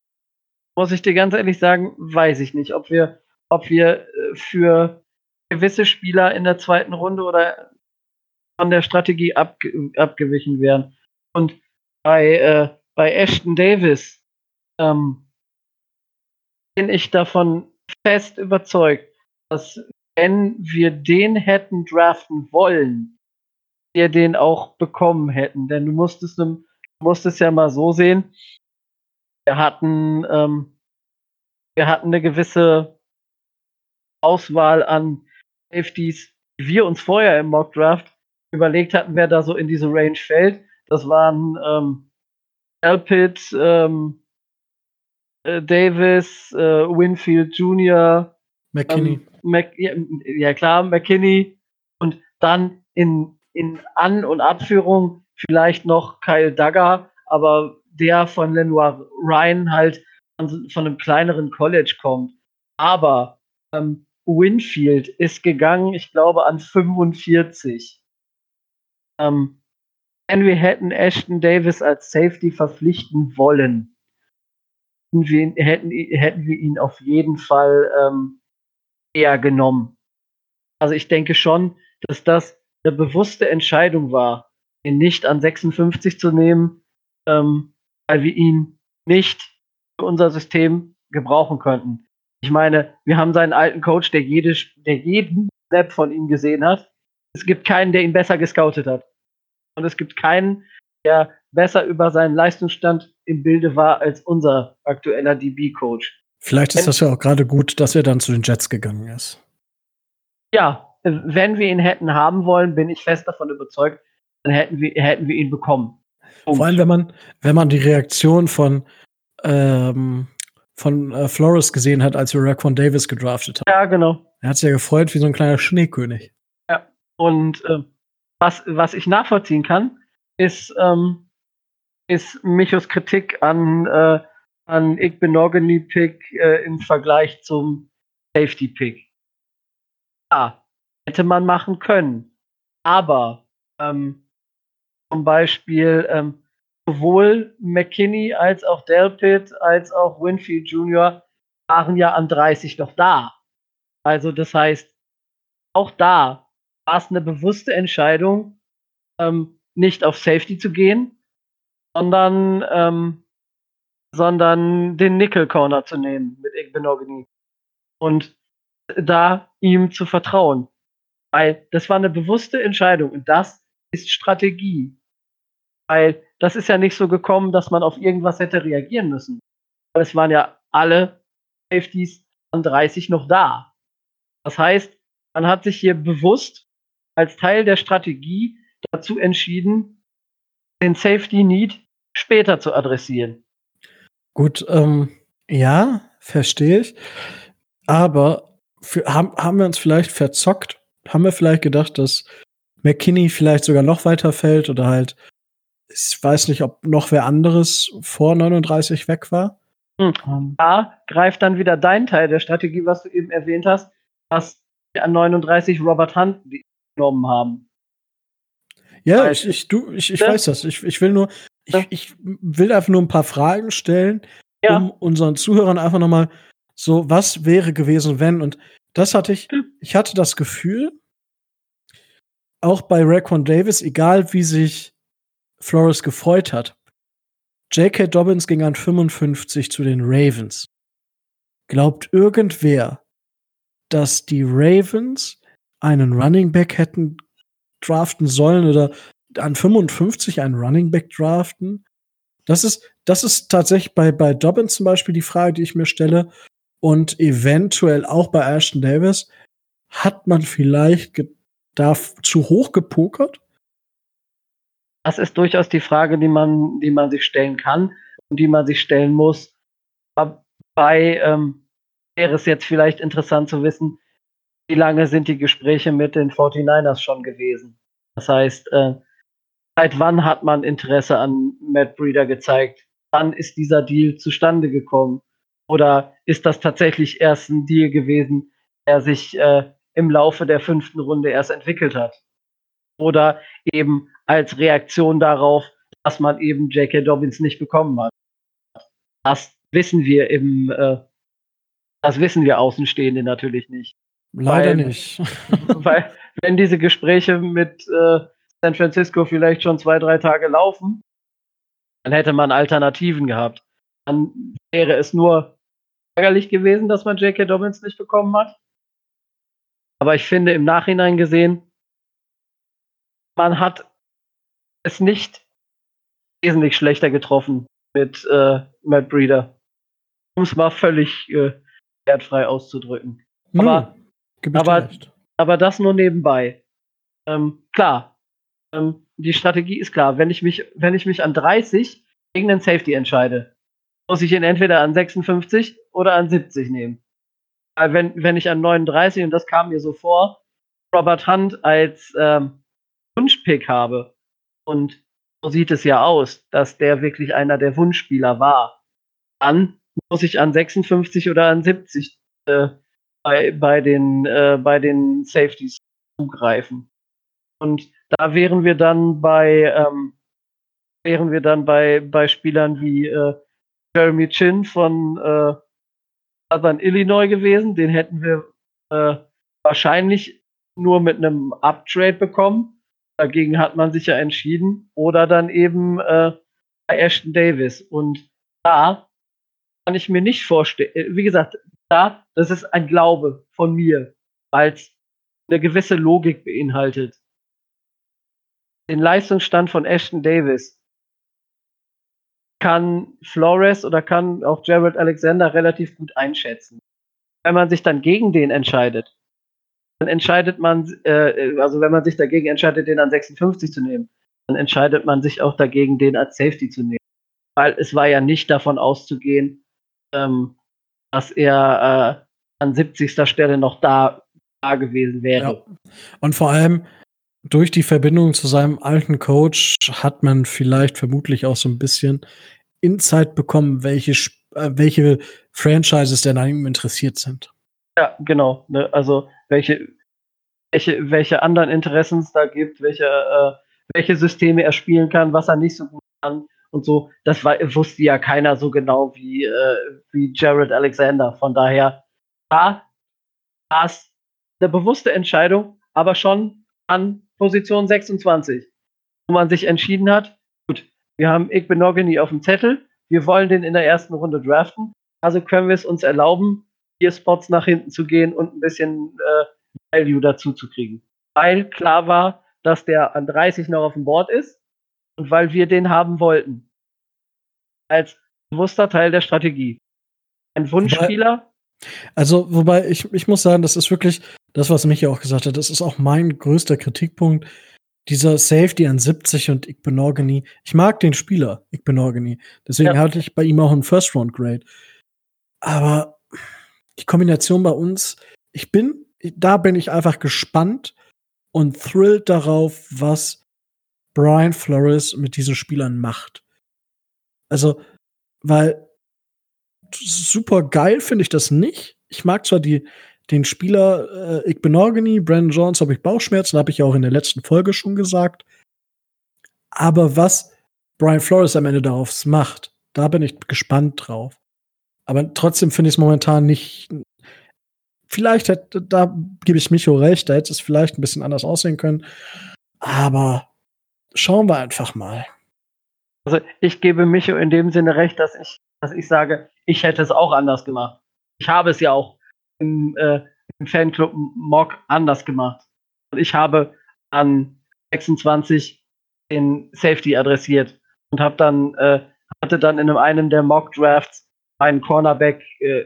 Muss ich dir ganz ehrlich sagen, weiß ich nicht, ob wir, ob wir äh, für gewisse Spieler in der zweiten Runde oder von der Strategie abge abgewichen wären. Und bei, äh, bei Ashton Davis, ähm, bin ich davon fest überzeugt, dass wenn wir den hätten draften wollen, wir den auch bekommen hätten. Denn du musstest, du musstest ja mal so sehen, wir hatten, ähm, wir hatten eine gewisse Auswahl an Safeties, die wir uns vorher im Mock Draft überlegt hatten, wer da so in diese Range fällt. Das waren ähm, Alpit, ähm, äh, Davis, äh, Winfield Jr., McKinney. Ähm, Mac, ja, ja, klar, McKinney und dann in, in An- und Abführung vielleicht noch Kyle Duggar, aber der von Lenoir Ryan halt von, von einem kleineren College kommt. Aber ähm, Winfield ist gegangen, ich glaube, an 45. Ähm, wenn wir hätten Ashton Davis als Safety verpflichten wollen, hätten wir, hätten, hätten wir ihn auf jeden Fall ähm, eher genommen. Also ich denke schon, dass das eine bewusste Entscheidung war, ihn nicht an 56 zu nehmen, ähm, weil wir ihn nicht für unser System gebrauchen könnten. Ich meine, wir haben seinen alten Coach, der, jede, der jeden Snap von ihm gesehen hat. Es gibt keinen, der ihn besser gescoutet hat. Und es gibt keinen, der besser über seinen Leistungsstand im Bilde war als unser aktueller DB-Coach. Vielleicht ist das ja auch gerade gut, dass er dann zu den Jets gegangen ist. Ja, wenn wir ihn hätten haben wollen, bin ich fest davon überzeugt, dann hätten wir, hätten wir ihn bekommen. Punkt. Vor allem, wenn man, wenn man die Reaktion von, ähm, von äh, Flores gesehen hat, als wir Raquan Davis gedraftet haben. Ja, genau. Er hat sich ja gefreut wie so ein kleiner Schneekönig. Ja, und äh, was, was ich nachvollziehen kann, ist, ähm, ist Michos Kritik an, äh, an Igbenogany Pick äh, im Vergleich zum Safety Pick. Ja, hätte man machen können. Aber ähm, zum Beispiel ähm, sowohl McKinney als auch Delpit als auch Winfield Jr. waren ja an 30 noch da. Also das heißt, auch da war es eine bewusste Entscheidung, ähm, nicht auf Safety zu gehen, sondern, ähm, sondern den Nickel Corner zu nehmen mit Igbenogany und da ihm zu vertrauen. Weil das war eine bewusste Entscheidung und das ist Strategie. Weil das ist ja nicht so gekommen, dass man auf irgendwas hätte reagieren müssen. Weil es waren ja alle Safeties an 30 noch da. Das heißt, man hat sich hier bewusst als Teil der Strategie dazu entschieden, den Safety Need später zu adressieren. Gut, ähm, ja, verstehe ich. Aber für, haben, haben wir uns vielleicht verzockt? Haben wir vielleicht gedacht, dass McKinney vielleicht sogar noch weiter fällt oder halt, ich weiß nicht, ob noch wer anderes vor 39 weg war? Hm. Um. Da greift dann wieder dein Teil der Strategie, was du eben erwähnt hast, dass an 39 Robert Hunt genommen haben. Ja, ich, ich, du, ich, ich weiß das. Ich, ich will nur, ich, ich will einfach nur ein paar Fragen stellen, ja. um unseren Zuhörern einfach nochmal so, was wäre gewesen, wenn? Und das hatte ich, ich hatte das Gefühl, auch bei Raquan Davis, egal wie sich Flores gefreut hat, J.K. Dobbins ging an 55 zu den Ravens. Glaubt irgendwer, dass die Ravens einen Running Back hätten draften sollen oder an 55 einen Running Back draften? Das ist, das ist tatsächlich bei, bei Dobbins zum Beispiel die Frage, die ich mir stelle. Und eventuell auch bei Ashton Davis. Hat man vielleicht da zu hoch gepokert? Das ist durchaus die Frage, die man, die man sich stellen kann und die man sich stellen muss. Dabei ähm, wäre es jetzt vielleicht interessant zu wissen, wie lange sind die Gespräche mit den 49ers schon gewesen? Das heißt, äh, seit wann hat man Interesse an Matt Breeder gezeigt? Wann ist dieser Deal zustande gekommen? Oder ist das tatsächlich erst ein Deal gewesen, der sich äh, im Laufe der fünften Runde erst entwickelt hat? Oder eben als Reaktion darauf, dass man eben J.K. Dobbins nicht bekommen hat? Das wissen wir im, äh, das wissen wir Außenstehende natürlich nicht. Leider weil, nicht. weil, wenn diese Gespräche mit äh, San Francisco vielleicht schon zwei, drei Tage laufen, dann hätte man Alternativen gehabt. Dann wäre es nur ärgerlich gewesen, dass man J.K. Dobbins nicht bekommen hat. Aber ich finde im Nachhinein gesehen, man hat es nicht wesentlich schlechter getroffen mit äh, Matt Breeder. Um es mal völlig äh, wertfrei auszudrücken. Hm, Aber, aber- aber das nur nebenbei. Ähm, klar, ähm, die Strategie ist klar. Wenn ich mich, wenn ich mich an 30 gegen den Safety entscheide, muss ich ihn entweder an 56 oder an 70 nehmen. Weil wenn, wenn ich an 39, und das kam mir so vor, Robert Hunt als ähm, Wunschpick habe, und so sieht es ja aus, dass der wirklich einer der Wunschspieler war, dann muss ich an 56 oder an 70 äh, bei, bei, den, äh, bei den Safeties zugreifen. Und da wären wir dann bei, ähm, wären wir dann bei, bei Spielern wie äh, Jeremy Chin von äh, Southern Illinois gewesen. Den hätten wir äh, wahrscheinlich nur mit einem Uptrade bekommen. Dagegen hat man sich ja entschieden. Oder dann eben äh, bei Ashton Davis. Und da kann ich mir nicht vorstellen, wie gesagt, da, das ist ein Glaube von mir, weil es eine gewisse Logik beinhaltet. Den Leistungsstand von Ashton Davis kann Flores oder kann auch Gerald Alexander relativ gut einschätzen. Wenn man sich dann gegen den entscheidet, dann entscheidet man, äh, also wenn man sich dagegen entscheidet, den an 56 zu nehmen, dann entscheidet man sich auch dagegen, den als Safety zu nehmen. Weil es war ja nicht davon auszugehen, ähm, dass er äh, an 70. Stelle noch da, da gewesen wäre. Ja. Und vor allem durch die Verbindung zu seinem alten Coach hat man vielleicht vermutlich auch so ein bisschen Insight bekommen, welche, äh, welche Franchises denn an ihm interessiert sind. Ja, genau. Ne? Also welche, welche, welche anderen Interessen es da gibt, welche, äh, welche Systeme er spielen kann, was er nicht so gut kann und so. Das war, wusste ja keiner so genau wie, äh, wie Jared Alexander. Von daher da war es eine bewusste Entscheidung, aber schon an Position 26, wo man sich entschieden hat, gut, wir haben Igbenogany auf dem Zettel, wir wollen den in der ersten Runde draften, also können wir es uns erlauben, vier Spots nach hinten zu gehen und ein bisschen äh, Value dazu zu kriegen. Weil klar war, dass der an 30 noch auf dem Board ist und weil wir den haben wollten. Als bewusster Teil der Strategie. Ein Wunschspieler, Also, wobei ich, ich muss sagen, das ist wirklich das, was Michi auch gesagt hat. Das ist auch mein größter Kritikpunkt. Dieser Safety an 70 und Igbenogany. Ich mag den Spieler, Igbenogany. Deswegen Ja. hatte ich bei ihm auch einen First-Round-Grade. Aber die Kombination bei uns, ich bin, da bin ich einfach gespannt und thrilled darauf, was Brian Flores mit diesen Spielern macht. Also, weil super geil finde ich das nicht. Ich mag zwar die, den Spieler äh, Igbenogany, Brandon Jones habe ich Bauchschmerzen, habe ich ja auch in der letzten Folge schon gesagt. Aber was Brian Flores am Ende daraus macht, da bin ich gespannt drauf. Aber trotzdem finde ich es momentan nicht. Vielleicht hätte, da gebe ich Micho recht, da hätte es vielleicht ein bisschen anders aussehen können. Aber schauen wir einfach mal. also ich gebe Micho in dem Sinne recht, dass ich, dass ich sage, ich hätte es auch anders gemacht. Ich habe es ja auch im, äh, im Fanclub Mock anders gemacht. Und ich habe an 26 den Safety adressiert und habe dann äh, hatte dann in einem, der Mock Drafts einen Cornerback, äh,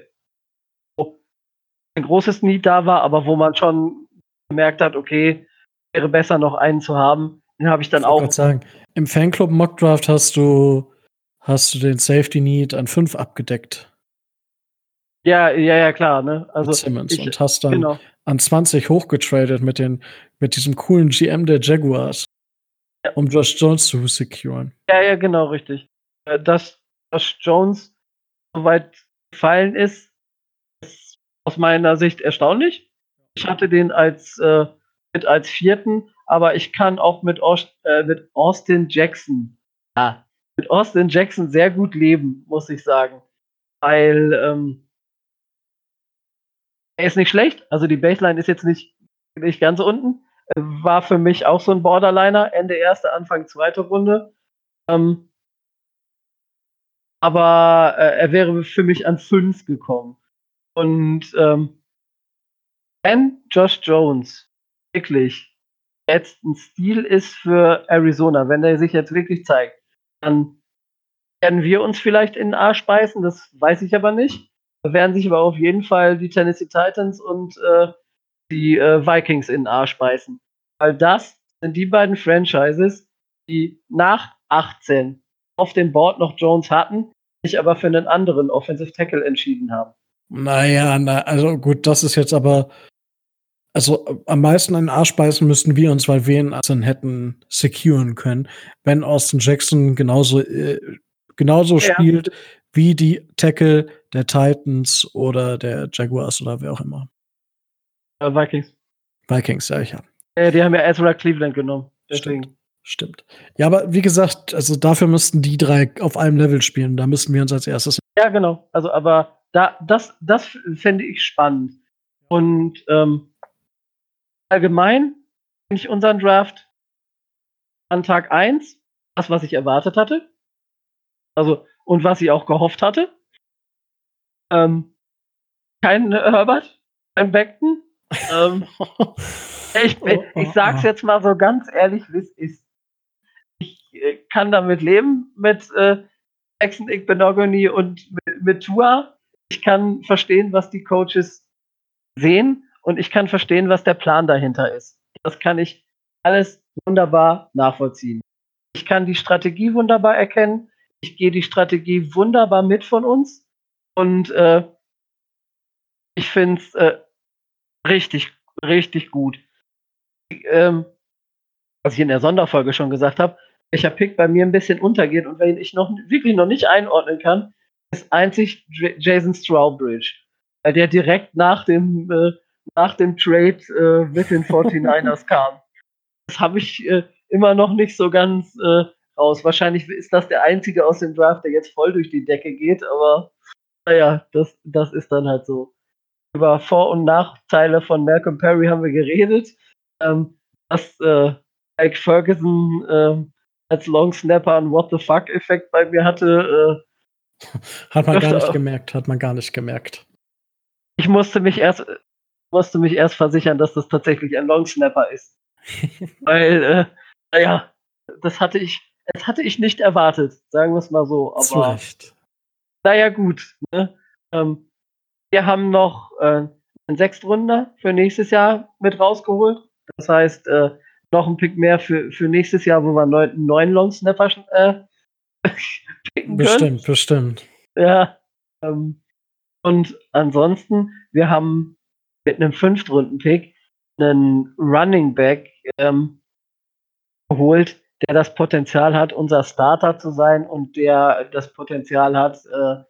wo ein großes Need da war, aber wo man schon gemerkt hat, okay, wäre besser noch einen zu haben. Den habe ich dann Ich auch sagen, im Fanclub Mockdraft hast du, hast du den Safety Need an 5 abgedeckt. Ja, ja, ja, klar, ne? Also mit Simmons ich, und hast dann genau. an 20 hochgetradet mit den mit diesem coolen GM der Jaguars, Ja. um Josh Jones zu securen. Ja, ja, genau, richtig. Äh, Dass, dass Jones so weit gefallen ist, ist aus meiner Sicht erstaunlich. Ich hatte den als äh, mit als vierten, aber ich kann auch mit, Aus äh, mit Austin Jackson, ja, mit Austin Jackson sehr gut leben, muss ich sagen. Weil ähm, er ist nicht schlecht, also die Baseline ist jetzt nicht, nicht ganz unten. War für mich auch so ein Borderliner, Ende erste, Anfang zweite Runde. Ähm, aber äh, er wäre für mich an fünf gekommen. Und ähm, wenn Josh Jones wirklich jetzt ein Stil ist für Arizona, wenn er sich jetzt wirklich zeigt, dann werden wir uns vielleicht in den Arsch beißen, das weiß ich aber nicht. Da werden sich aber auf jeden Fall die Tennessee Titans und äh, die äh, Vikings in den Arsch beißen. Weil das sind die beiden Franchises, die nach 18 auf dem Board noch Jones hatten, sich aber für einen anderen Offensive Tackle entschieden haben. Naja, na, also gut, das ist jetzt aber. Also am meisten in den Arsch beißen müssten wir uns, weil wir ihn dann hätten securen können, wenn Austin Jackson genauso, äh, genauso ja. spielt wie die Tackle der Titans oder der Jaguars oder wer auch immer. Uh, Vikings. Vikings, ja, ja. Äh, die haben ja Ezra Cleveland genommen. Deswegen. Stimmt. Stimmt. Ja, aber wie gesagt, also dafür müssten die drei auf einem Level spielen. Da müssten wir uns als erstes. Ja, genau. Also, aber da, das, das fände ich spannend. Und ähm, allgemein finde ich unseren Draft an Tag 1 das, was ich erwartet hatte. Also, und was ich auch gehofft hatte. Ähm, kein Herbert, kein Beckton. ähm, ich, ich sag's jetzt mal so ganz ehrlich, wie es ist ich kann damit leben mit äh, Jackson Igbenogany und mit, mit Tua. Ich kann verstehen, was die Coaches sehen und ich kann verstehen, was der Plan dahinter ist. Das kann ich alles wunderbar nachvollziehen. Ich kann die Strategie wunderbar erkennen. Ich gehe die Strategie wunderbar mit von uns. Und äh, ich finde es äh, richtig, richtig gut. Ähm, was ich in der Sonderfolge schon gesagt habe, welcher Pick bei mir ein bisschen untergeht und wenn ich noch wirklich noch nicht einordnen kann, ist einzig Jason Strawbridge. Weil der direkt nach dem, äh, nach dem Trade äh, mit den 49ers kam. Das habe ich äh, immer noch nicht so ganz äh, raus. Wahrscheinlich ist das der einzige aus dem Draft, der jetzt voll durch die Decke geht, aber naja, das, das ist dann halt so. Über Vor- und Nachteile von Malcolm Perry haben wir geredet. Ähm, dass äh, Mike Ferguson ähm, als Long Snapper einen What the fuck-Effekt bei mir hatte. Äh, hat man gar nicht gemerkt, hat man gar nicht gemerkt. Ich musste mich erst, musste mich erst versichern, dass das tatsächlich ein Long Snapper ist. Weil, äh, naja, das hatte ich, das hatte ich nicht erwartet, sagen wir es mal so. Aber, Zu Recht. Naja, gut. Ne? Ähm, wir haben noch äh, einen Sechstrunder für nächstes Jahr mit rausgeholt. Das heißt, äh, noch ein Pick mehr für, für nächstes Jahr, wo wir einen neuen Long Snapper äh, picken bestimmt, können. Bestimmt, bestimmt. Ja. Ähm, und ansonsten, wir haben mit einem Fünftrunden-Pick einen Running Back ähm, geholt, der das Potenzial hat, unser Starter zu sein und der das Potenzial hat, äh,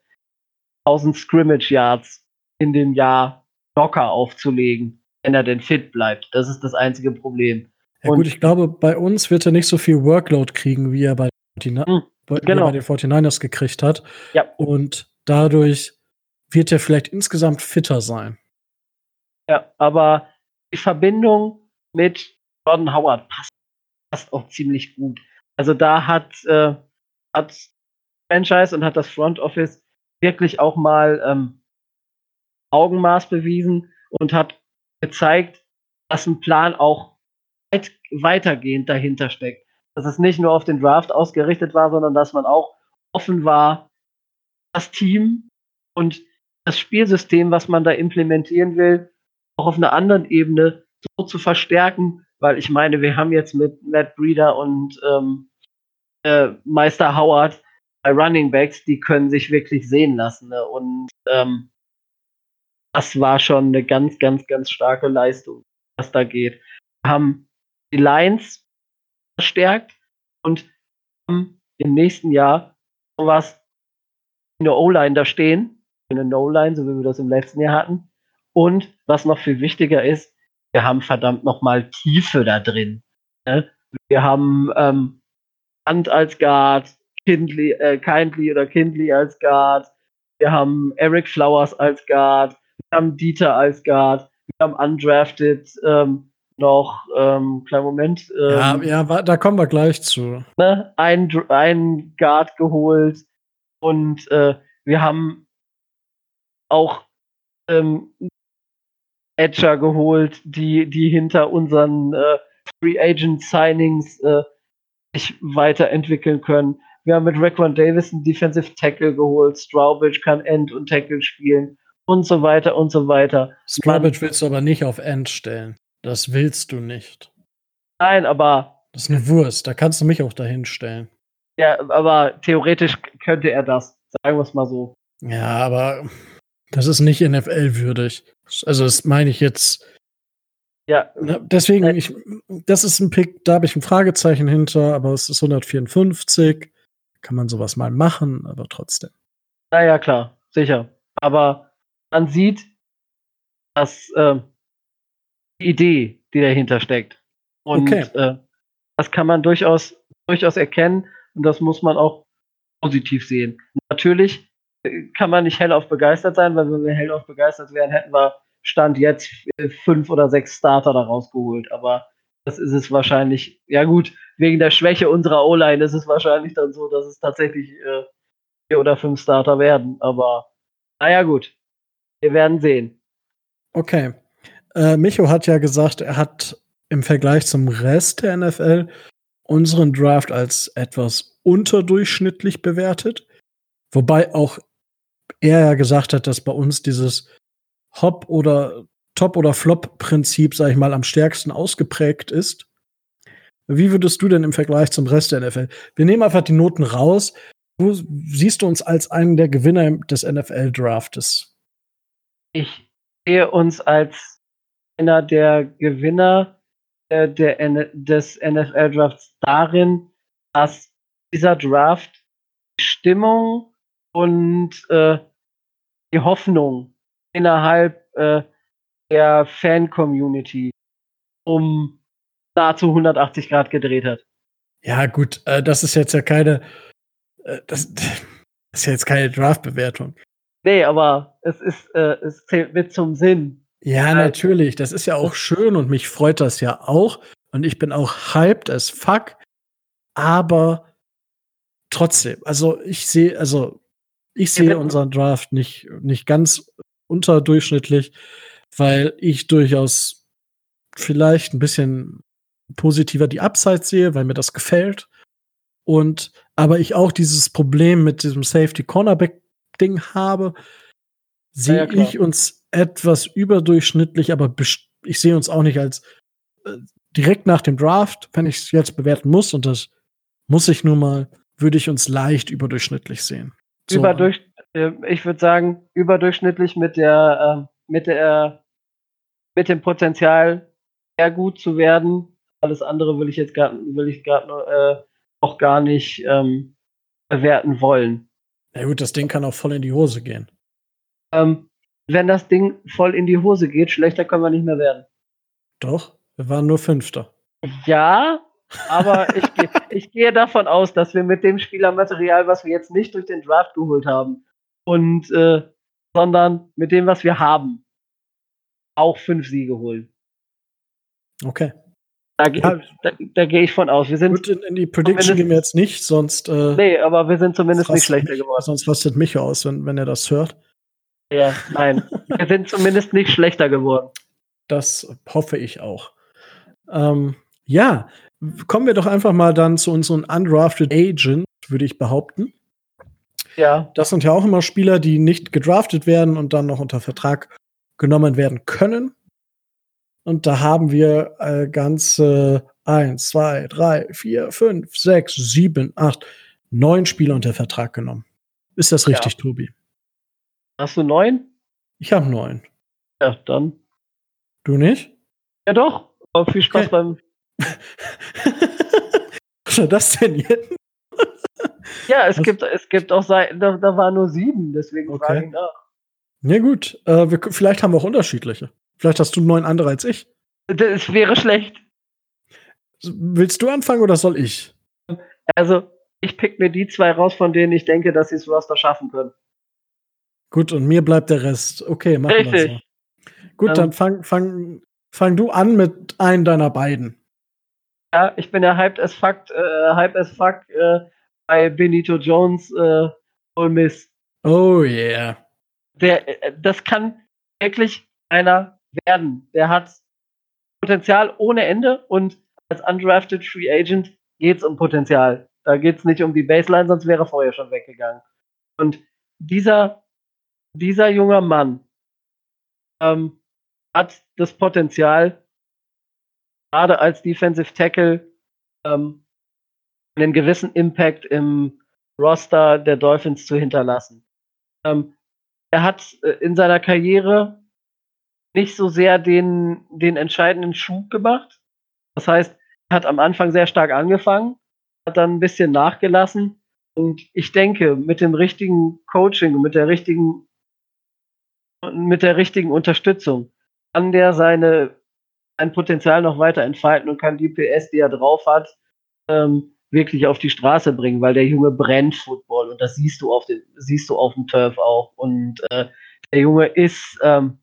1000 Scrimmage Yards in dem Jahr locker aufzulegen, wenn er denn fit bleibt. Das ist das einzige Problem. Ja, gut, ich glaube, bei uns wird er nicht so viel Workload kriegen, wie er bei, die, mhm, genau. bei den 49ers gekriegt hat. Ja. Und dadurch wird er vielleicht insgesamt fitter sein. Ja, aber die Verbindung mit Jordan Howard passt, passt auch ziemlich gut. Also da hat, äh, hat Franchise und hat das Front Office wirklich auch mal ähm, Augenmaß bewiesen und hat gezeigt, dass ein Plan auch weit, weitergehend dahinter steckt. Dass es nicht nur auf den Draft ausgerichtet war, sondern dass man auch offen war, das Team und das Spielsystem, was man da implementieren will, auch auf einer anderen Ebene so zu verstärken, weil ich meine, wir haben jetzt mit Matt Breeder und ähm, äh, Meister Howard bei Running Backs, die können sich wirklich sehen lassen. Ne? Und ähm, das war schon eine ganz, ganz, ganz starke Leistung, was da geht. Wir haben die Lines verstärkt und im nächsten Jahr in der O-Line da stehen, in der No-Line, so wie wir das im letzten Jahr hatten. Und was noch viel wichtiger ist, wir haben verdammt nochmal Tiefe da drin. Ne? Wir haben ähm, Hand als Guard, Kindly, äh, Kindly oder Kindly als Guard. Wir haben Eric Flowers als Guard. Wir haben Dieter als Guard. Wir haben undrafted ähm, noch, ähm, kleinen Moment. Ähm, ja, ja, da kommen wir gleich zu. Ne, ein, ein Guard geholt und äh, wir haben auch ähm, Edger geholt, die, die hinter unseren äh, Free Agent Signings äh, sich weiterentwickeln können. Wir haben mit Raquan Davis einen Defensive Tackle geholt. Strawbridge kann End und Tackle spielen und so weiter und so weiter. Strawbridge willst du aber nicht auf End stellen. Das willst du nicht. Nein, aber. Das ist eine Wurst. Da kannst du mich auch dahin stellen. Ja, aber theoretisch könnte er das. Sagen wir es mal so. Ja, aber das ist nicht NFL-würdig. Also, das meine ich jetzt. Ja. Deswegen, ich, das ist ein Pick, da habe ich ein Fragezeichen hinter, aber es ist 154. Kann man sowas mal machen, aber trotzdem. Naja, klar, sicher. Aber man sieht, dass äh, die Idee, die dahinter steckt. Und okay. äh, das kann man durchaus, durchaus erkennen und das muss man auch positiv sehen. Natürlich äh, kann man nicht hellauf begeistert sein, weil wenn wir hellauf begeistert wären, hätten wir Stand jetzt äh, fünf oder sechs Starter da rausgeholt. Aber das ist es wahrscheinlich, ja gut, wegen der Schwäche unserer O-Line ist es wahrscheinlich dann so, dass es tatsächlich äh, vier oder fünf Starter werden. Aber naja gut, wir werden sehen. Okay. Äh, Micho hat ja gesagt, er hat im Vergleich zum Rest der NFL unseren Draft als etwas unterdurchschnittlich bewertet. Wobei auch er ja gesagt hat, dass bei uns dieses Hop- oder Top- oder Flop-Prinzip, sag ich mal, am stärksten ausgeprägt ist. Wie würdest du denn im Vergleich zum Rest der NFL? Wir nehmen einfach die Noten raus. Wo siehst du uns als einen der Gewinner des NFL-Draftes? Ich sehe uns als einer der Gewinner äh, der, des NFL-Drafts darin, dass dieser Draft die Stimmung und äh, die Hoffnung innerhalb äh, der Fan-Community um nahezu 180 Grad gedreht hat. Ja, gut, äh, das ist jetzt ja keine, äh, das, das, ist ja jetzt keine Draft-Bewertung. Nee, aber es ist, äh, es zählt mit zum Sinn. Ja, natürlich. Das ist ja auch schön und mich freut das ja auch. Und ich bin auch hyped as fuck. Aber trotzdem, also ich sehe, also ich sehe unseren Draft nicht, nicht ganz unterdurchschnittlich, weil ich durchaus vielleicht ein bisschen positiver die Upside sehe, weil mir das gefällt. Und aber ich auch dieses Problem mit diesem Safety Cornerback Ding habe, sehe ja, ich uns etwas überdurchschnittlich, aber ich sehe uns auch nicht als äh, direkt nach dem Draft, wenn ich es jetzt bewerten muss, und das muss ich nun mal, würde ich uns leicht überdurchschnittlich sehen. So. Überdurch, äh, ich würde sagen, überdurchschnittlich mit der, äh, mit der, mit dem Potenzial, sehr gut zu werden. Alles andere will ich jetzt gar, will ich gerade äh, auch gar nicht ähm, bewerten wollen. Ja gut, das Ding kann auch voll in die Hose gehen. Ähm, wenn das Ding voll in die Hose geht, schlechter können wir nicht mehr werden. Doch, wir waren nur Fünfter. Ja, aber ich, ich gehe davon aus, dass wir mit dem Spielermaterial, was wir jetzt nicht durch den Draft geholt haben, und äh, sondern mit dem, was wir haben, auch fünf Siege holen. Okay. Da, ja. da, da gehe ich von aus. Wir sind Gut, in, in die Prediction gehen wir jetzt nicht, sonst. Äh, nee, aber wir sind zumindest nicht schlechter mich, geworden. Sonst rastet mich aus, wenn, wenn er das hört. Ja, nein. wir sind zumindest nicht schlechter geworden. Das hoffe ich auch. Ähm, ja, kommen wir doch einfach mal dann zu unseren undrafted Agents, würde ich behaupten. Ja. Das sind ja auch immer Spieler, die nicht gedraftet werden und dann noch unter Vertrag genommen werden können. Und da haben wir äh, ganze eins, zwei, drei, vier, fünf, sechs, sieben, acht, neun Spieler unter Vertrag genommen. Ist das richtig, ja. Tobi? Hast du neun? Ich habe neun. Ja, dann. Du nicht? Ja, doch. Aber viel Spaß okay. beim. Was war das denn jetzt? ja, es gibt, es gibt auch Seiten, da, da waren nur sieben, deswegen okay. frage ich nach. Ja, gut. Äh, wir, vielleicht haben wir auch unterschiedliche. Vielleicht hast du neun andere als ich. Das wäre schlecht. Willst du anfangen oder soll ich? Also, ich pick mir die zwei raus, von denen ich denke, dass sie es Roster schaffen können. Gut, und mir bleibt der Rest. Okay, machen Richtig. wir so. Gut, ähm, dann fang, fang, fang du an mit einem deiner beiden. Ja, ich bin ja hyped as fuck, äh, hyped as fuck äh, bei Benito Jones äh, Ole Miss. Oh yeah. Der, äh, das kann, wirklich einer werden. Der hat Potenzial ohne Ende und als undrafted Free Agent geht es um Potenzial. Da geht es nicht um die Baseline, sonst wäre er vorher schon weggegangen. Und dieser, dieser junge Mann ähm, hat das Potenzial, gerade als Defensive Tackle ähm, einen gewissen Impact im Roster der Dolphins zu hinterlassen. Ähm, er hat äh, in seiner Karriere nicht so sehr den, den entscheidenden Schub gemacht. Das heißt, er hat am Anfang sehr stark angefangen, hat dann ein bisschen nachgelassen. Und ich denke, mit dem richtigen Coaching, mit der richtigen, mit der richtigen Unterstützung kann der seine, sein Potenzial noch weiter entfalten und kann die PS, die er drauf hat, ähm, wirklich auf die Straße bringen, weil der Junge brennt Football und das siehst du auf dem, siehst du auf dem Turf auch. Und äh, der Junge ist ähm,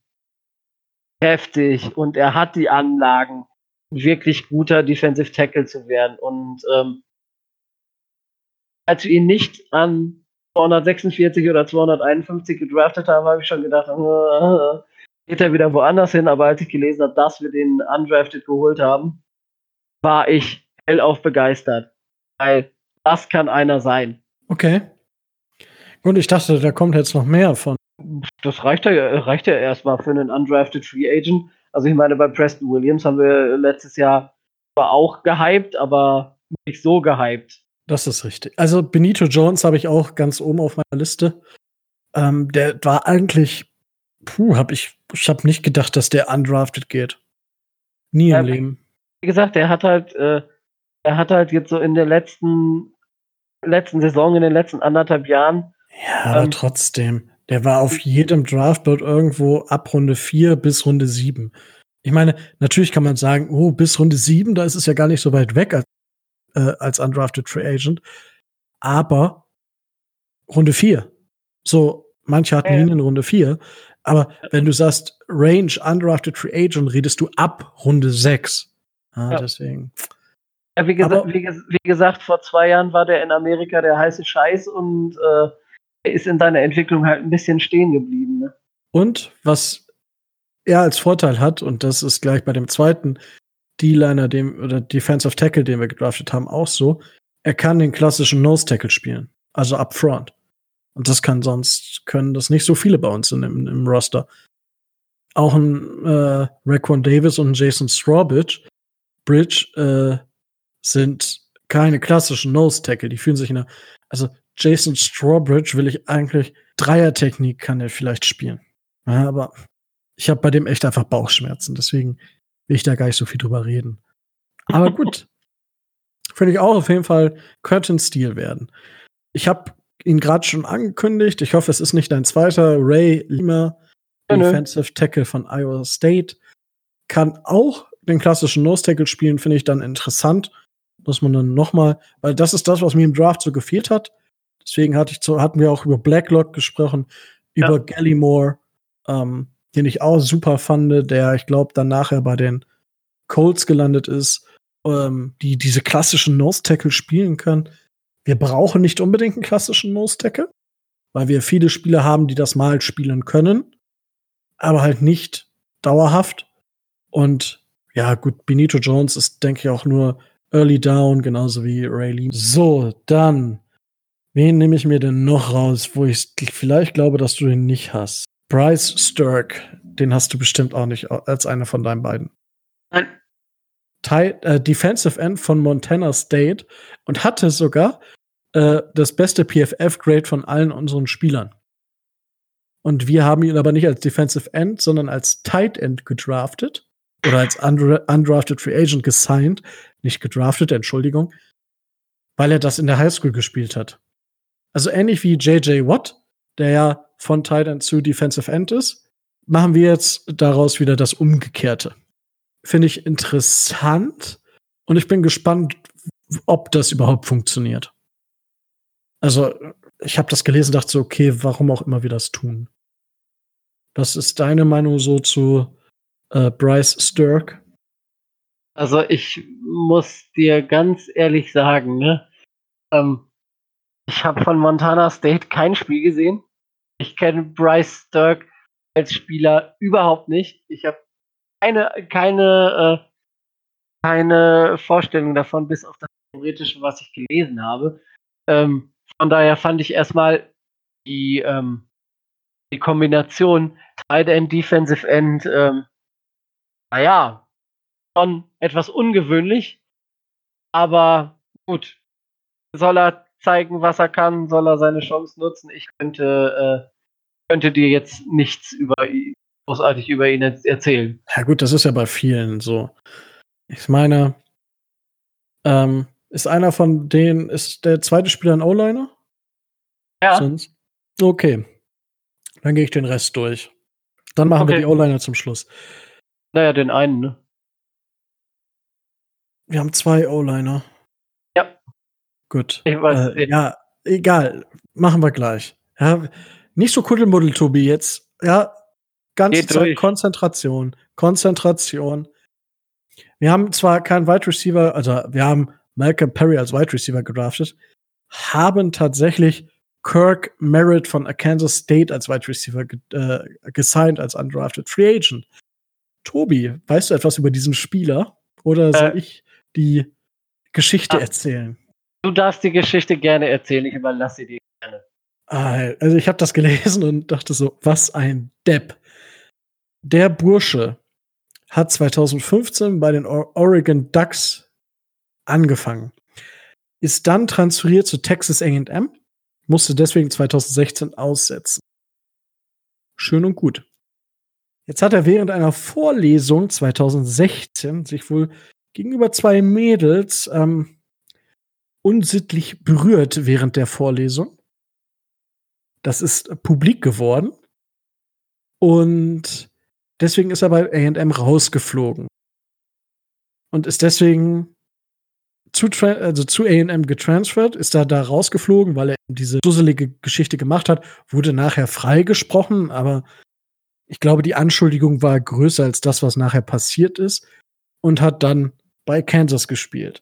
heftig und er hat die Anlagen, wirklich guter Defensive Tackle zu werden. Und ähm, als wir ihn nicht an 246 oder 251 gedraftet haben, habe ich schon gedacht, äh, geht er wieder woanders hin. Aber als ich gelesen habe, dass wir den undrafted geholt haben, war ich hellauf begeistert. Weil das kann einer sein. Okay. Und ich dachte, da kommt jetzt noch mehr von. Das reicht ja, reicht ja erstmal für einen undrafted Free Agent. Also ich meine, bei Preston Williams haben wir letztes Jahr zwar auch gehypt, aber nicht so gehypt. Das ist richtig. Also Benito Jones habe ich auch ganz oben auf meiner Liste. Ähm, der war eigentlich, puh, hab ich, ich habe nicht gedacht, dass der undrafted geht. Nie im Leben. Wie gesagt, der hat halt, äh, er hat halt jetzt so in der letzten, letzten Saison, in den letzten anderthalb Jahren. Ja, aber ähm, trotzdem. Der war auf jedem Draftboard irgendwo ab Runde 4 bis Runde 7. Ich meine, natürlich kann man sagen, oh, bis Runde 7, da ist es ja gar nicht so weit weg als, äh, als undrafted Free Agent. Aber Runde 4. So, manche hatten ihn in Runde 4. Aber wenn du sagst, Range undrafted Free Agent, redest du ab Runde 6. Ah, ja. Deswegen. Ja, wie, gesa wie, wie, gesagt, vor zwei Jahren war der in Amerika der heiße Scheiß und äh, ist in seiner Entwicklung halt ein bisschen stehen geblieben. Ne? Und was er als Vorteil hat, und das ist gleich bei dem zweiten D-Liner, dem oder Defensive Tackle, den wir gedraftet haben, auch so, er kann den klassischen Nose Tackle spielen, also up front. Und das kann sonst, können das nicht so viele bei uns in, im, im Roster. Auch ein äh, Raquan Davis und ein Jason Strawbridge Bridge, äh, sind keine klassischen Nose Tackle. Die fühlen sich in der, also Jason Strawbridge will ich eigentlich Dreiertechnik kann er vielleicht spielen. Ja, aber ich habe bei dem echt einfach Bauchschmerzen, deswegen will ich da gar nicht so viel drüber reden. Aber gut. Finde ich auch auf jeden Fall Curtain Steel werden. Ich habe ihn gerade schon angekündigt. Ich hoffe, es ist nicht ein zweiter Ray Lima, ja, Defensive Tackle von Iowa State. Kann auch den klassischen Nose Tackle spielen, finde ich dann interessant. Muss man dann noch mal, weil das ist das, was mir im Draft so gefehlt hat. Deswegen hatte ich zu, hatten wir auch über Blacklock gesprochen, ja. über Gallimore, ähm, den ich auch super fand, der, ich glaube, dann nachher bei den Colts gelandet ist, ähm, die diese klassischen Nose-Tackle spielen können. Wir brauchen nicht unbedingt einen klassischen Nose-Tackle, weil wir viele Spieler haben, die das mal spielen können, aber halt nicht dauerhaft. Und ja, gut, Benito Jones ist, denke ich, auch nur Early Down, genauso wie Ray Lee. So, dann Wen nehme ich mir denn noch raus, wo ich vielleicht glaube, dass du ihn nicht hast? Bryce Sturck, den hast du bestimmt auch nicht als einer von deinen beiden. Nein. Ty äh, Defensive End von Montana State und hatte sogar äh, das beste PFF-Grade von allen unseren Spielern. Und wir haben ihn aber nicht als Defensive End, sondern als Tight End gedraftet oder als undrafted Free Agent gesigned, nicht gedraftet, Entschuldigung, weil er das in der Highschool gespielt hat. Also ähnlich wie JJ Watt, der ja von Tight End zu Defensive End ist, machen wir jetzt daraus wieder das Umgekehrte. Finde ich interessant und ich bin gespannt, ob das überhaupt funktioniert. Also, ich habe das gelesen dachte so, okay, warum auch immer wir das tun. Was ist deine Meinung so zu äh, Bryce Sturck? Also, ich muss dir ganz ehrlich sagen, ne, ähm, ich habe von Montana State kein Spiel gesehen. Ich kenne Bryce Sturck als Spieler überhaupt nicht. Ich habe keine, keine, äh, keine Vorstellung davon, bis auf das Theoretische, was ich gelesen habe. Ähm, von daher fand ich erstmal die, ähm, die Kombination Tight End, Defensive End, ähm, naja, schon etwas ungewöhnlich. Aber gut, soll er zeigen, was er kann, soll er seine Chance nutzen. Ich könnte, äh, könnte dir jetzt nichts über großartig über ihn erzählen. Ja gut, das ist ja bei vielen so. Ich meine, ähm, ist einer von denen, ist der zweite Spieler ein O-Liner? Ja. Sonst? Okay. Dann gehe ich den Rest durch. Dann machen okay. wir die O-Liner zum Schluss. Naja, den einen, ne? Wir haben zwei O-Liner. Gut. Ich weiß, äh, ja, egal. Machen wir gleich. Ja, nicht so Kuddelmuddel, Tobi, jetzt. Ja, ganze Geht Zeit durch. Konzentration. Konzentration. Wir haben zwar keinen Wide Receiver, also wir haben Malcolm Perry als Wide Receiver gedraftet, haben tatsächlich Kirk Merritt von Kansas State als Wide Receiver äh, gesigned als undrafted Free Agent. Tobi, weißt du etwas über diesen Spieler? Oder soll äh, ich die Geschichte ah, erzählen? Du darfst die Geschichte gerne erzählen, ich überlasse sie dir gerne. Ah, also ich habe das gelesen und dachte so, was ein Depp. Der Bursche hat 2015 bei den Oregon Ducks angefangen, ist dann transferiert zu Texas A&M, musste deswegen 2016 aussetzen. Schön und gut. Jetzt hat er während einer Vorlesung 2016 sich wohl gegenüber zwei Mädels ähm, unsittlich berührt während der Vorlesung. Das ist publik geworden. Und deswegen ist er bei AM rausgeflogen. Und ist deswegen zu, also zu AM getransfert, ist da da rausgeflogen, weil er diese dusselige Geschichte gemacht hat, wurde nachher freigesprochen, aber ich glaube, die Anschuldigung war größer als das, was nachher passiert ist und hat dann bei Kansas gespielt.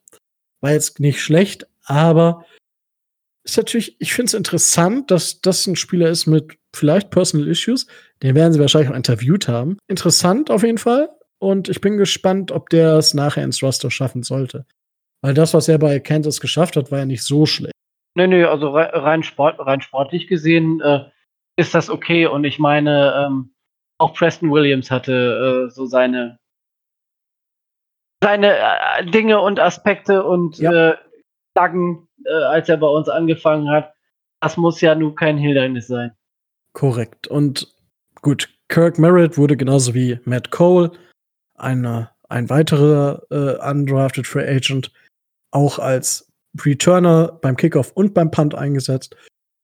War jetzt nicht schlecht, aber ist natürlich, ich finde es interessant, dass das ein Spieler ist mit vielleicht Personal Issues. Den werden sie wahrscheinlich auch interviewt haben. Interessant auf jeden Fall. Und ich bin gespannt, ob der es nachher ins Roster schaffen sollte. Weil das, was er bei Kansas geschafft hat, war ja nicht so schlecht. Nee, nee, also rein, Sport, rein sportlich gesehen äh, ist das okay. Und ich meine, ähm, auch Preston Williams hatte äh, so seine seine äh, Dinge und Aspekte und ja. Flaggen, äh, als er bei uns angefangen hat. Das muss ja nun kein Hindernis sein. Korrekt. Und gut, Kirk Merritt wurde genauso wie Matt Cole, eine, ein weiterer äh, undrafted Free Agent, auch als Returner beim Kickoff und beim Punt eingesetzt.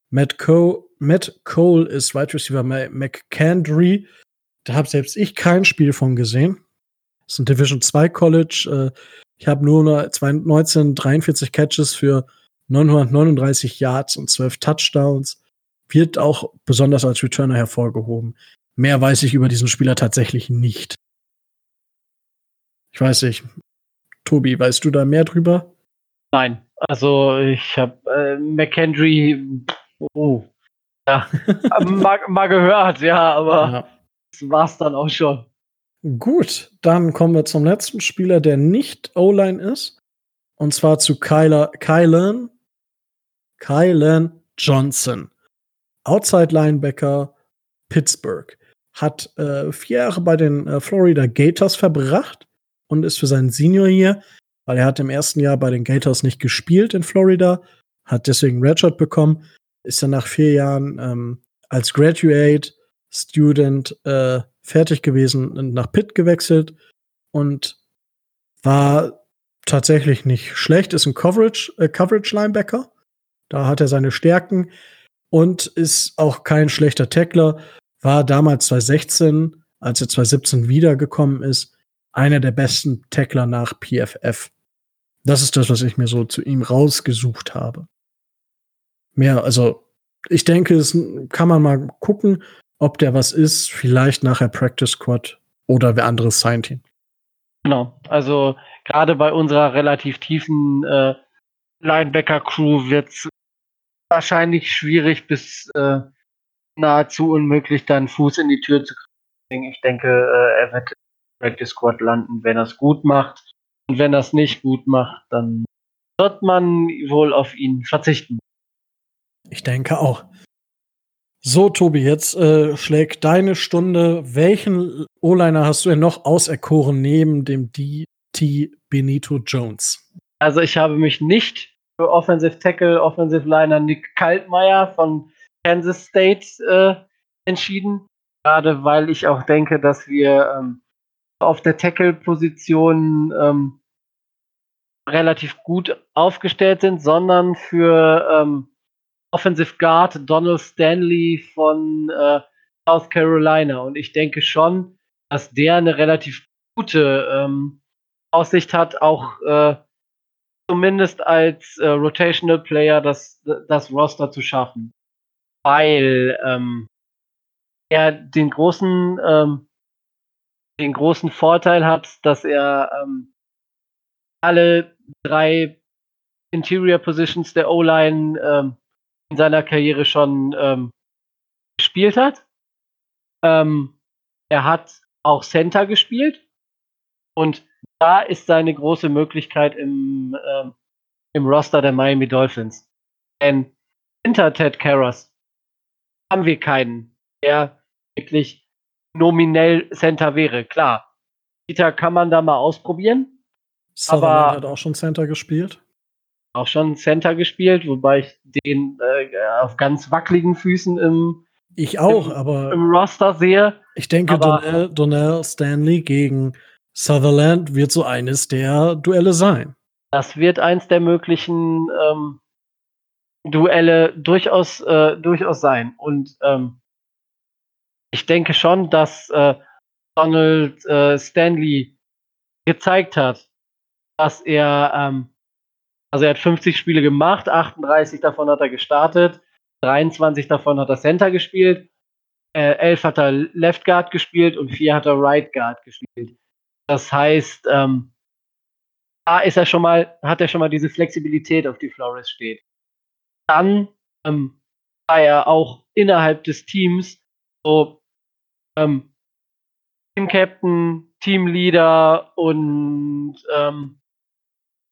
Matt, Co Matt Cole ist Wide Receiver McCandry. Da habe selbst ich kein Spiel von gesehen. Das ist ein Division 2 College. Äh, ich habe nur 19 43 Catches für 939 Yards und 12 Touchdowns. Wird auch besonders als Returner hervorgehoben. Mehr weiß ich über diesen Spieler tatsächlich nicht. Ich weiß nicht. Tobi, weißt du da mehr drüber? Nein, also ich habe äh, McHenry, oh, ja, mal, mal, gehört, ja, aber ja. das war's dann auch schon. Gut, dann kommen wir zum letzten Spieler, der nicht O-Line ist. Und zwar zu Kyler, Kylan, Kylan Johnson. Outside Linebacker Pittsburgh. Hat äh, vier Jahre bei den äh, Florida Gators verbracht und ist für seinen Senior hier, weil er hat im ersten Jahr bei den Gators nicht gespielt in Florida, hat deswegen Redshirt bekommen, ist dann nach vier Jahren ähm, als Graduate Student äh, fertig gewesen nach Pitt gewechselt und war tatsächlich nicht schlecht, ist ein Coverage, äh, Coverage Linebacker. Da hat er seine Stärken und ist auch kein schlechter Tackler. War damals 2016, als er 2017 wiedergekommen ist, einer der besten Tackler nach PFF. Das ist das, was ich mir so zu ihm rausgesucht habe. Mehr, also ich denke, es kann man mal gucken ob der was ist, vielleicht nachher Practice Squad oder wer anderes sein Team. Genau, also gerade bei unserer relativ tiefen äh, Linebacker-Crew wird es wahrscheinlich schwierig bis, äh, nahezu unmöglich, dann Fuß in die Tür zu kriegen. Ich denke, äh, er wird Practice Squad landen, wenn er es gut macht. Und wenn er es nicht gut macht, dann wird man wohl auf ihn verzichten. Ich denke auch. So, Tobi, jetzt äh, schlägt deine Stunde. Welchen O-Liner hast du denn noch auserkoren neben dem DT Benito Jones? Also ich habe mich nicht für Offensive Tackle, Offensive Liner Nick Kaltmeier von Kansas State äh, entschieden. Gerade weil ich auch denke, dass wir ähm, auf der Tackle-Position ähm, relativ gut aufgestellt sind, sondern für ähm, Offensive Guard Donald Stanley von äh, South Carolina. Und ich denke schon, dass der eine relativ gute ähm, Aussicht hat, auch äh, zumindest als äh, Rotational Player das, das Roster zu schaffen. Weil ähm, er den großen, ähm, den großen Vorteil hat, dass er ähm, alle drei Interior Positions der O-Line ähm, in seiner Karriere schon ähm, gespielt hat. Ähm, er hat auch Center gespielt und da ist seine große Möglichkeit im, ähm, im Roster der Miami Dolphins. Denn hinter Ted Karras haben wir keinen, der wirklich nominell Center wäre. Klar, Peter kann man da mal ausprobieren. Sutherland aber hat auch schon Center gespielt auch schon Center gespielt, wobei ich den äh, auf ganz wackeligen Füßen im ich auch, im, aber im Roster sehe. Ich denke, Donnell, Donnell Stanley gegen Sutherland wird so eines der Duelle sein. Das wird eins der möglichen ähm, Duelle durchaus, äh, durchaus sein. Und ähm, ich denke schon, dass äh, Donald äh, Stanley gezeigt hat, dass er ähm, also er hat 50 Spiele gemacht, 38 davon hat er gestartet, 23 davon hat er Center gespielt, äh, 11 hat er Left Guard gespielt und 4 hat er Right Guard gespielt. Das heißt, ähm, da ist er schon mal, hat er schon mal diese Flexibilität, auf die Flores steht. Dann ähm, war er auch innerhalb des Teams so ähm, Team Captain, Teamleader und ähm,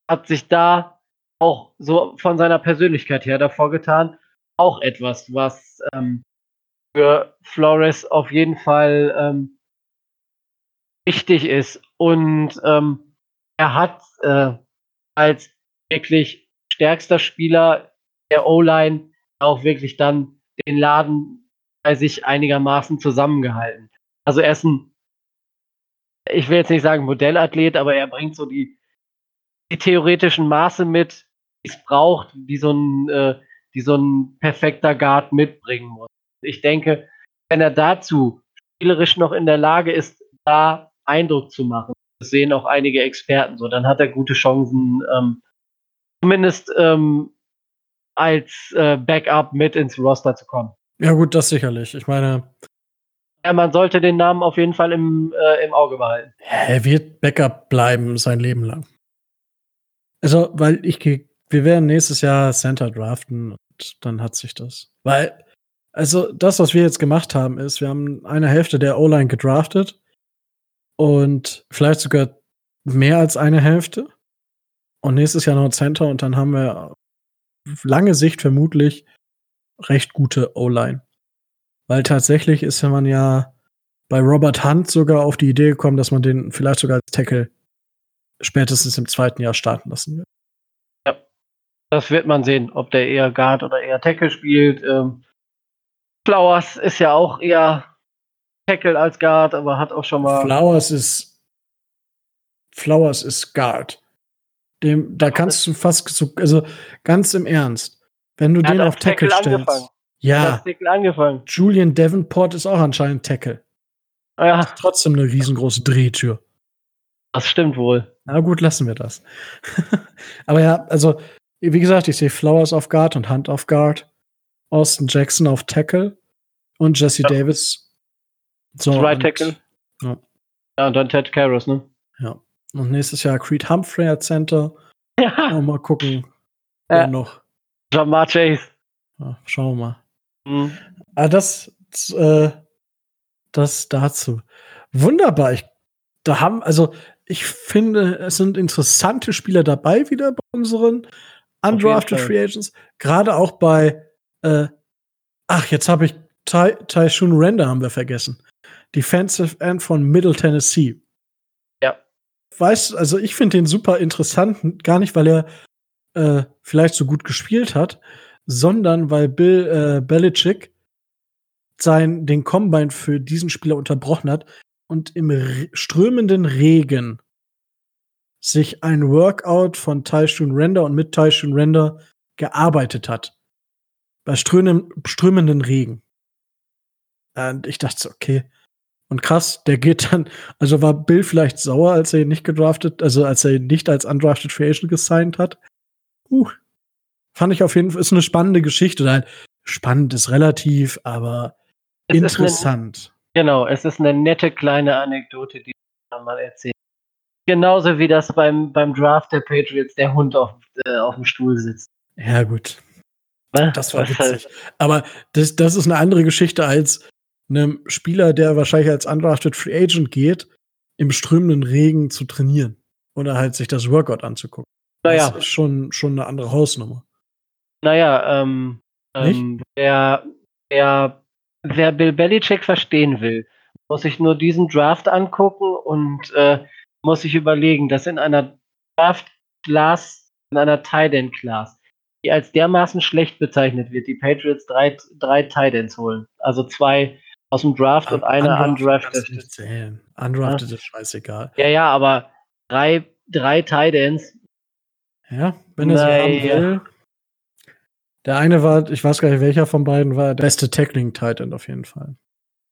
hat sich da auch so von seiner Persönlichkeit her davor getan. Auch etwas, was ähm, für Flores auf jeden Fall ähm, wichtig ist. Und ähm, er hat äh, als wirklich stärkster Spieler der O-Line auch wirklich dann den Laden bei sich einigermaßen zusammengehalten. Also er ist ein, ich will jetzt nicht sagen Modellathlet, aber er bringt so die, die theoretischen Maße mit, es braucht, die so ein, äh, die so ein perfekter Guard mitbringen muss. Ich denke, wenn er dazu spielerisch noch in der Lage ist, da Eindruck zu machen, das sehen auch einige Experten so, dann hat er gute Chancen, ähm, zumindest ähm, als äh, Backup mit ins Roster zu kommen. Ja, gut, das sicherlich. Ich meine. Ja, man sollte den Namen auf jeden Fall im, äh, im Auge behalten. Er wird Backup bleiben sein Leben lang. Also, weil ich wir werden nächstes Jahr Center draften und dann hat sich das. Weil, also das, was wir jetzt gemacht haben, ist, wir haben eine Hälfte der O-Line gedraftet und vielleicht sogar mehr als eine Hälfte. Und nächstes Jahr noch Center und dann haben wir lange Sicht vermutlich recht gute O-Line. Weil tatsächlich ist man ja bei Robert Hunt sogar auf die Idee gekommen, dass man den vielleicht sogar als Tackle spätestens im zweiten Jahr starten lassen will. Das wird man sehen, ob der eher Guard oder eher Tackle spielt. Ähm, Flowers ist ja auch eher Tackle als Guard, aber hat auch schon mal. Flowers ist Flowers ist Guard. Dem, da kannst du fast so, also ganz im Ernst, wenn du den auf Tackle, Tackle stellst. Angefangen. Ja. Tackle angefangen. Julian Davenport ist auch anscheinend Tackle. Ja. Trotzdem eine riesengroße Drehtür. Das stimmt wohl. Na gut, lassen wir das. aber ja, also wie gesagt, ich sehe Flowers auf Guard und Hunt auf Guard. Austin Jackson auf Tackle und Jesse ja. Davis. So, right Tackle. Ja. ja, und dann Ted Karras, ne? Ja. Und nächstes Jahr Creed Humphrey als Center. Ja. Und mal gucken, wer ja. noch. Jamar Chase. Ja, schauen wir mal. Mhm. Ah, das, das, äh, das dazu. Wunderbar. Ich, da haben, also ich finde, es sind interessante Spieler dabei wieder bei unseren Undrafted Free Agents. Gerade auch bei, äh, ach, jetzt habe ich Ty Tyshun Render haben wir vergessen. Defensive End von Middle Tennessee. Ja. Weißt also ich finde den super interessant, gar nicht, weil er äh, vielleicht so gut gespielt hat, sondern weil Bill äh, Belichick sein, den Combine für diesen Spieler unterbrochen hat und im strömenden Regen sich ein Workout von Taishun Render und mit Taishun Render gearbeitet hat. Bei strömenden Regen. Und ich dachte so, okay. Und krass, der geht dann, also war Bill vielleicht sauer, als er ihn nicht gedraftet, also als er ihn nicht als undrafted Free Agent gesigned hat. Uh, fand ich auf jeden Fall, ist eine spannende Geschichte. Halt, spannend ist relativ, aber es interessant. Eine, genau, es ist eine nette kleine Anekdote, die man mal erzählt. Genauso wie das beim, beim Draft der Patriots der Hund auf, äh, auf dem Stuhl sitzt. Ja, gut. Das war witzig. Aber das, das ist eine andere Geschichte als einem Spieler, der wahrscheinlich als undrafted Free Agent geht, im strömenden Regen zu trainieren. Oder halt sich das Workout anzugucken. Naja. Das ist schon, schon eine andere Hausnummer. Naja, ähm, ähm wer, wer, wer Bill Belichick verstehen will, muss sich nur diesen Draft angucken und äh, muss sich überlegen, dass in einer Draft-Class, in einer Tight-End-Class, die als dermaßen schlecht bezeichnet wird, die Patriots drei, drei Tight-Ends holen. Also zwei aus dem Draft und einer undrafted. Undrafted ist scheißegal. Ja, ja, aber drei, drei Tidends. Ja, wenn er sie haben will. Der eine war, ich weiß gar nicht, welcher von beiden war der beste Tackling Titan auf jeden Fall.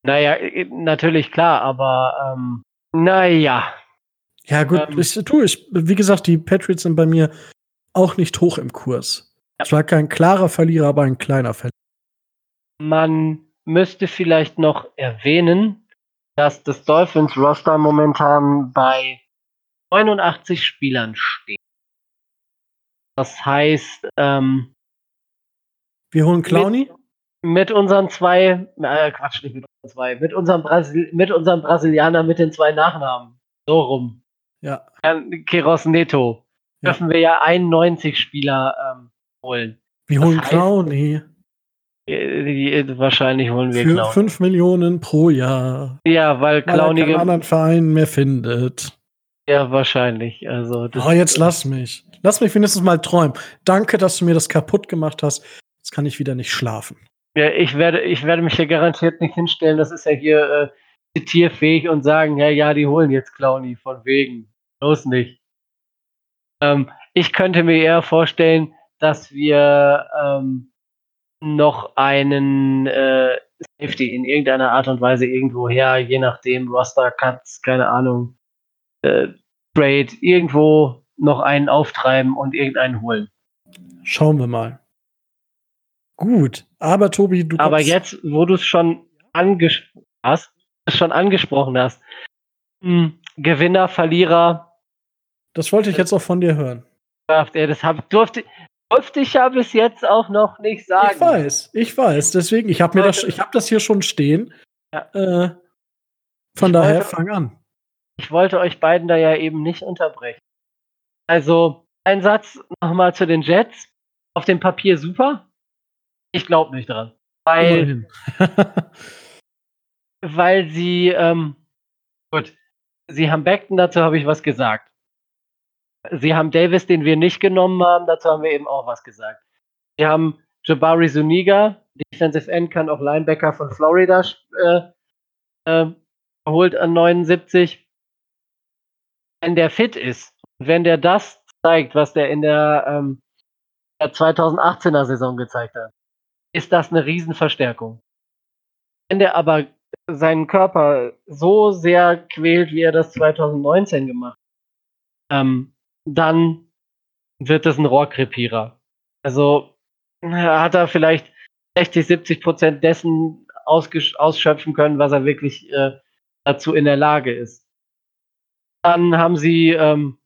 Naja, natürlich klar, aber ähm, naja. Ja, gut, ähm, ich tue ich. Wie gesagt, die Patriots sind bei mir auch nicht hoch im Kurs. Es war kein klarer Verlierer, aber ein kleiner Verlierer. Man müsste vielleicht noch erwähnen, dass das Dolphins Roster momentan bei 89 Spielern steht. Das heißt, ähm, wir holen Clowny? Mit, mit unseren zwei, äh, Quatsch, nicht mit unseren zwei, mit unserem, Brasil mit unserem Brasilianer mit den zwei Nachnamen. So rum. Ja. Keros Neto. Ja. Dürfen wir ja 91 Spieler ähm, holen. Wir holen Clowny. Äh, wahrscheinlich holen wir Für Clown. 5 Millionen pro Jahr. Ja, weil Clowny. Weil er anderen Verein mehr findet. Ja, wahrscheinlich. Also, oh, jetzt lass mich. Lass mich wenigstens mal träumen. Danke, dass du mir das kaputt gemacht hast. Jetzt kann ich wieder nicht schlafen. Ja, ich werde, ich werde mich hier garantiert nicht hinstellen. Das ist ja hier äh, zitierfähig und sagen, ja, ja, die holen jetzt Clowny von wegen. Los nicht. Ähm, ich könnte mir eher vorstellen, dass wir ähm, noch einen äh, Safety in irgendeiner Art und Weise irgendwo her, je nachdem, Roster Cuts, keine Ahnung, äh, Trade, irgendwo noch einen auftreiben und irgendeinen holen. Schauen wir mal. Gut, aber Tobi, du. Aber jetzt, wo du es schon, anges hast, schon angesprochen hast, hm, Gewinner, Verlierer. Das wollte ich jetzt auch von dir hören. Das hab, durfte, durfte ich ja bis jetzt auch noch nicht sagen. Ich weiß, ich weiß. Deswegen, ich habe mir das, ich habe das hier schon stehen. Ja. Äh, von ich daher, wollte, fang an. Ich wollte euch beiden da ja eben nicht unterbrechen. Also, ein Satz nochmal zu den Jets. Auf dem Papier super. Ich glaube nicht dran. Weil, weil sie, ähm, gut, sie haben Beckton, dazu habe ich was gesagt. Sie haben Davis, den wir nicht genommen haben, dazu haben wir eben auch was gesagt. Sie haben Jabari Zuniga, Defensive End, kann auch Linebacker von Florida äh, äh, holt an 79. Wenn der fit ist, wenn der das zeigt, was der in der, ähm, der 2018er Saison gezeigt hat, ist das eine Riesenverstärkung. Wenn der aber seinen Körper so sehr quält, wie er das 2019 gemacht hat, ähm, dann wird es ein Rohrkrepierer. Also hat er vielleicht 60, 70 Prozent dessen ausschöpfen können, was er wirklich äh, dazu in der Lage ist. Dann haben sie ähm,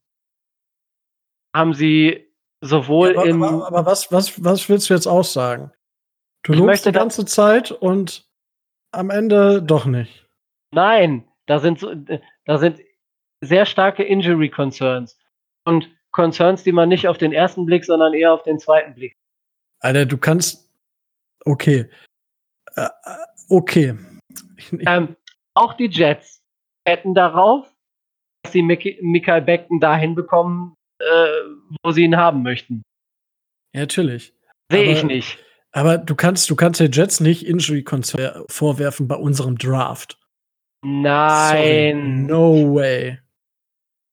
haben sie sowohl ja, aber, in aber, aber, was was was willst du jetzt aussagen? Du lobst die ganze Zeit und am Ende doch nicht. Nein, da sind, so, da sind sehr starke Injury Concerns. Und Concerns, die man nicht auf den ersten Blick, sondern eher auf den zweiten Blick. Alter, du kannst. Okay. Äh, äh okay. Ähm, auch die Jets hätten darauf, dass sie Mik Michael Beckton dahin bekommen, äh, wo sie ihn haben möchten. Ja, natürlich. Sehe ich nicht. Aber du kannst, du kannst den Jets nicht Injury Concern vorwerfen bei unserem Draft. Nein. Sorry. No way.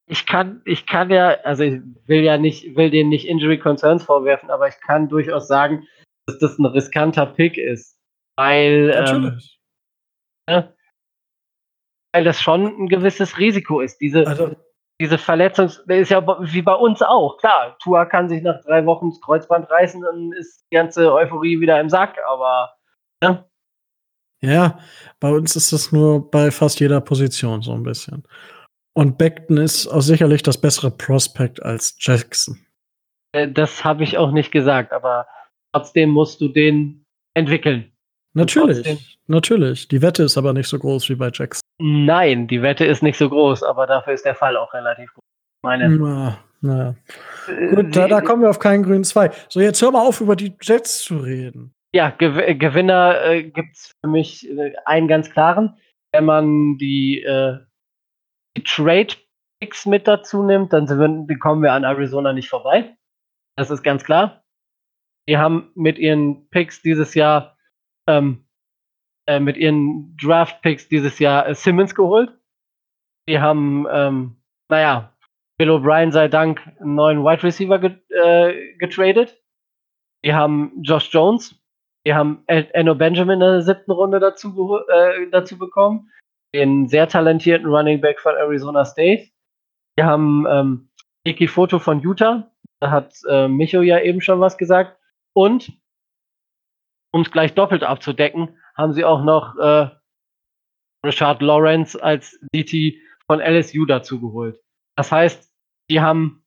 Ich kann, ich kann ja, also ich will ja nicht, will denen nicht Injury Concerns vorwerfen, aber ich kann durchaus sagen, dass das ein riskanter Pick ist. Weil, ähm, ne, weil das schon ein gewisses Risiko ist. Diese, also, diese Verletzung ist ja wie bei uns auch. Klar, Tua kann sich nach drei Wochen das Kreuzband reißen, dann ist die ganze Euphorie wieder im Sack, aber ne? Ja, bei uns ist das nur bei fast jeder Position so ein bisschen. Und Beckton ist auch sicherlich das bessere Prospect als Jackson. Äh, das habe ich auch nicht gesagt, aber trotzdem musst du den entwickeln. Natürlich, natürlich. Die Wette ist aber nicht so groß wie bei Jackson. Nein, die Wette ist nicht so groß, aber dafür ist der Fall auch relativ groß. Meine. Na, na. Äh, Gut, da, da, kommen wir auf keinen grünen Zwei. So, jetzt hör mal auf, über die Jets zu reden. Ja, Gew Gewinner äh, gibt es für mich äh, einen ganz klaren. Wenn man die, äh, die Trade-Picks mit dazu nimmt, dann wir, kommen wir an Arizona nicht vorbei. Das ist ganz klar. Die haben mit ihren Picks dieses Jahr, ähm, äh, mit ihren Draft-Picks dieses Jahr äh, Simmons geholt. Die haben, ähm, naja, Bill O'Brien sei Dank einen neuen Wide Receiver get, äh, getradet. Die haben Josh Jones wir haben Enno Benjamin in der siebten Runde dazu, äh, dazu bekommen. Den sehr talentierten Running Back von Arizona State. Wir haben ähm, Iki Foto von Utah. Da hat äh, Micho ja eben schon was gesagt. Und, um es gleich doppelt abzudecken, haben sie auch noch äh, Richard Lawrence als DT von LSU dazu geholt. Das heißt, die haben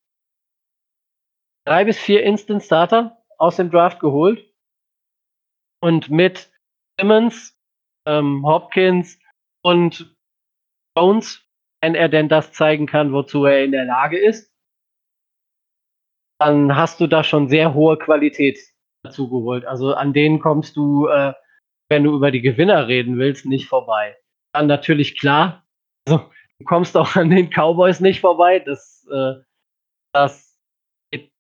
drei bis vier Instant Starter aus dem Draft geholt und mit Simmons, ähm, Hopkins und Jones, wenn er denn das zeigen kann, wozu er in der Lage ist, dann hast du da schon sehr hohe Qualität dazu geholt. Also an denen kommst du, äh, wenn du über die Gewinner reden willst, nicht vorbei. Dann natürlich klar, also, du kommst auch an den Cowboys nicht vorbei. Das, äh, das geht,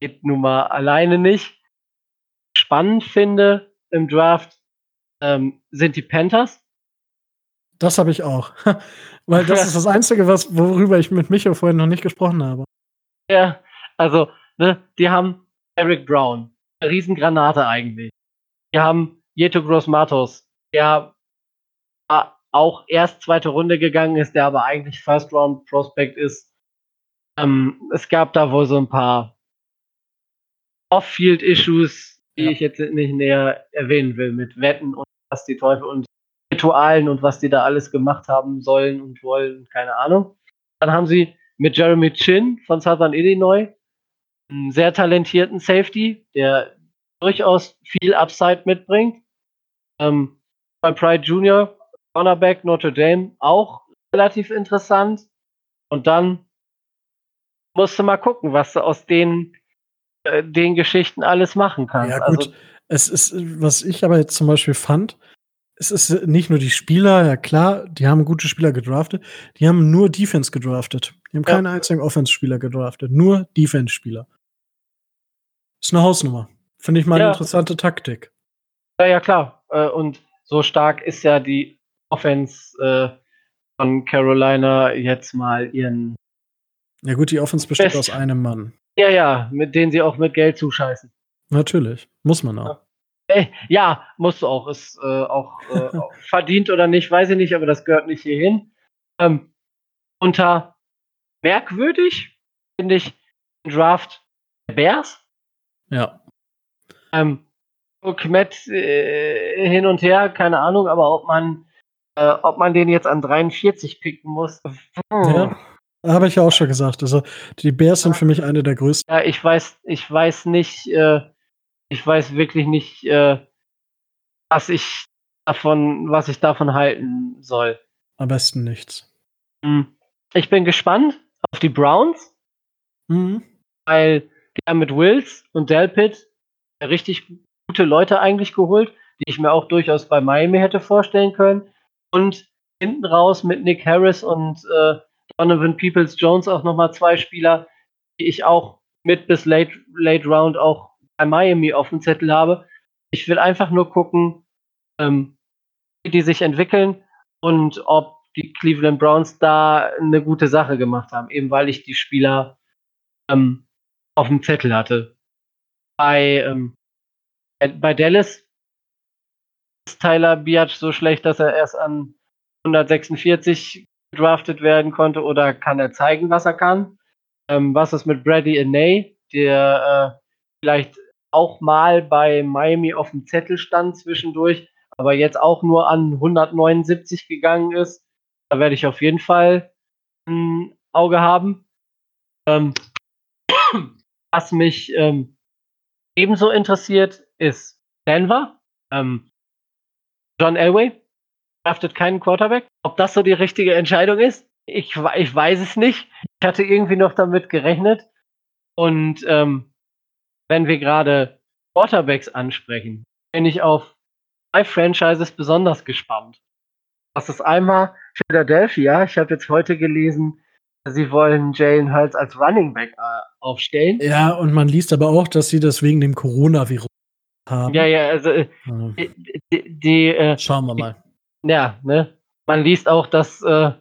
geht nun mal alleine nicht. Spannend finde, im Draft ähm, sind die Panthers. Das habe ich auch. Weil das ist das Einzige, was, worüber ich mit Micho vorhin noch nicht gesprochen habe. Ja, also, ne, die haben Eric Brown. Eine Riesengranate eigentlich. Die haben Jeto Gross Matos, der auch erst zweite Runde gegangen ist, der aber eigentlich First Round Prospect ist. Ähm, es gab da wohl so ein paar Off-Field-Issues, die ja. ich jetzt nicht näher erwähnen will, mit Wetten und was die Teufel und Ritualen und was die da alles gemacht haben sollen und wollen, keine Ahnung. Dann haben sie mit Jeremy Chin von Southern Illinois einen sehr talentierten Safety, der durchaus viel Upside mitbringt. Ähm, bei Pride Junior, Cornerback Notre Dame, auch relativ interessant. Und dann musst du mal gucken, was du aus den äh, den Geschichten alles machen kann. Ja, gut. Also, es ist, was ich aber jetzt zum Beispiel fand, es ist nicht nur die Spieler, ja klar, die haben gute Spieler gedraftet, die haben nur Defense gedraftet. Die haben ja. keinen einzigen Offense-Spieler gedraftet, nur Defense-Spieler. Ist eine Hausnummer. Finde ich mal ja. eine interessante Taktik. Ja, ja, klar. Äh, und so stark ist ja die Offense äh, von Carolina jetzt mal ihren. Ja, gut, die Offense besteht Best. aus einem Mann. Ja, ja, mit denen sie auch mit Geld zuscheißen. Natürlich, muss man auch. Ja, ja musst du auch. Ist äh, auch äh, verdient oder nicht, weiß ich nicht, aber das gehört nicht hierhin. Ähm, unter merkwürdig finde ich den Draft der Bears. Ja. Ähm, Kmet äh, hin und her, keine Ahnung, aber ob man, äh, ob man den jetzt an 43 picken muss. Ja. Habe ich ja auch schon gesagt. Also die Bears sind für mich eine der größten. Ja, ich weiß, ich weiß nicht, äh, ich weiß wirklich nicht, äh, was ich davon, was ich davon halten soll. Am besten nichts. Hm. Ich bin gespannt auf die Browns, Mhm. weil die haben mit Wills und Delpit richtig gute Leute eigentlich geholt, die ich mir auch durchaus bei Miami hätte vorstellen können. Und hinten raus mit Nick Harris und äh, Donovan Peoples Jones auch nochmal zwei Spieler, die ich auch mit bis late, late Round auch bei Miami auf dem Zettel habe. Ich will einfach nur gucken, ähm, wie die sich entwickeln und ob die Cleveland Browns da eine gute Sache gemacht haben, eben weil ich die Spieler ähm, auf dem Zettel hatte. Bei, ähm, bei Dallas ist Tyler Biatch so schlecht, dass er erst an 146 gedraftet werden konnte oder kann er zeigen, was er kann? Ähm, was ist mit Brady Inay, der äh, vielleicht auch mal bei Miami auf dem Zettel stand zwischendurch, aber jetzt auch nur an 179 gegangen ist? Da werde ich auf jeden Fall ein Auge haben. Ähm, was mich ähm, ebenso interessiert, ist Denver. Ähm, John Elway draftet keinen Quarterback. Ob das so die richtige Entscheidung ist, ich, ich weiß es nicht. Ich hatte irgendwie noch damit gerechnet. Und ähm, wenn wir gerade Quarterbacks ansprechen, bin ich auf zwei Franchises besonders gespannt. Das ist einmal Philadelphia. Ich habe jetzt heute gelesen, sie wollen Jalen Hurts als Running Back äh, aufstellen. Ja, und man liest aber auch, dass sie das wegen dem Coronavirus haben. Ja, ja, also äh, Ähm, die, die, die äh, Schauen wir mal. ja, ne? Man liest auch, dass, äh,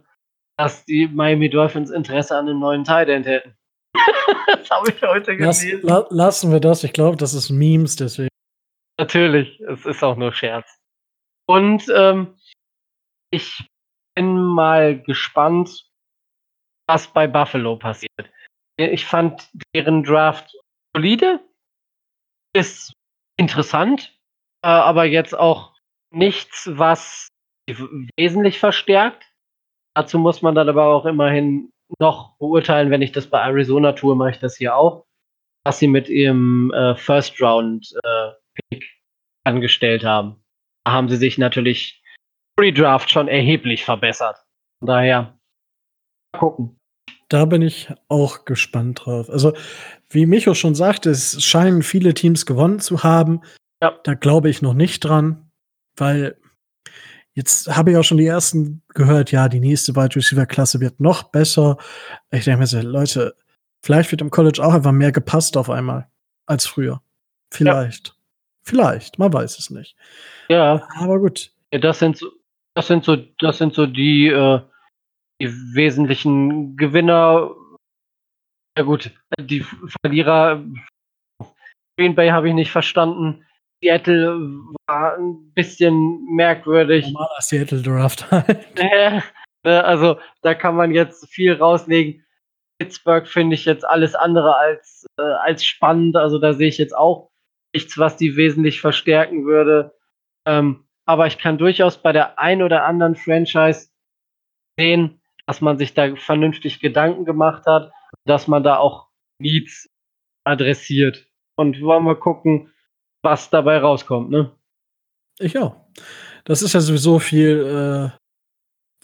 dass die Miami Dolphins Interesse an einem neuen Tight End hätten. das habe ich heute Lass, gelesen. la, lassen wir das. Ich glaube, das ist Memes, deswegen. Natürlich, es ist auch nur Scherz. Und ähm, ich bin mal gespannt, was bei Buffalo passiert. Ich fand deren Draft solide, ist interessant, äh, aber jetzt auch nichts, was wesentlich verstärkt. Dazu muss man dann aber auch immerhin noch beurteilen, wenn ich das bei Arizona tue, mache ich das hier auch, was sie mit ihrem äh, First Round äh, Pick angestellt haben. Da haben sie sich natürlich Pre-Draft schon erheblich verbessert. Von daher, gucken. Da bin ich auch gespannt drauf. Also, wie Micho schon sagte, es scheinen viele Teams gewonnen zu haben. Ja. Da glaube ich noch nicht dran, weil jetzt habe ich auch schon die ersten gehört, ja, die nächste Wide Receiver Klasse wird noch besser. Ich denke mir so, Leute, vielleicht wird im College auch einfach mehr gepasst auf einmal als früher. Vielleicht. Vielleicht, man weiß es nicht. Ja, Aber gut. Ja, das sind so, das sind so, das sind so die, äh, die wesentlichen Gewinner. Ja gut, die Verlierer. Green Bay habe ich nicht verstanden. Seattle war ein bisschen merkwürdig. Normaler Seattle Draft halt. Ne, also da kann man jetzt viel rauslegen. Pittsburgh finde ich jetzt alles andere als, äh, als spannend. Also da sehe ich jetzt auch nichts, was die wesentlich verstärken würde. Ähm, aber ich kann durchaus bei der ein oder anderen Franchise sehen, dass man sich da vernünftig Gedanken gemacht hat, dass man da auch Needs adressiert. Und wollen wir gucken, was dabei rauskommt, ne? Ich auch. Das ist ja sowieso viel äh,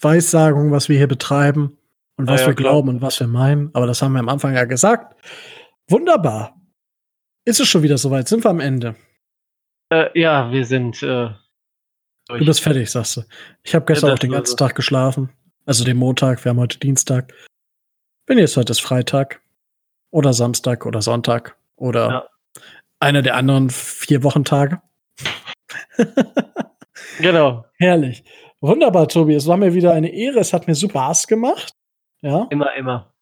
Weissagung, was wir hier betreiben und Ah was ja, wir klar. glauben und was wir meinen. Aber das haben wir am Anfang ja gesagt. Wunderbar. Ist es schon wieder soweit? Sind wir am Ende? Äh, ja, wir sind äh, Du bist fertig, sagst du. Ich habe gestern Ja, auch den ganzen. Tag geschlafen. Also den Montag, wir haben heute Dienstag. Bin jetzt heute ist Freitag. Oder Samstag oder Sonntag. Oder Ja. einer der anderen vier Wochentage. Genau, Herrlich. Wunderbar, Tobi. Es war mir wieder eine Ehre. Es hat mir super Spaß gemacht. Ja, immer, immer.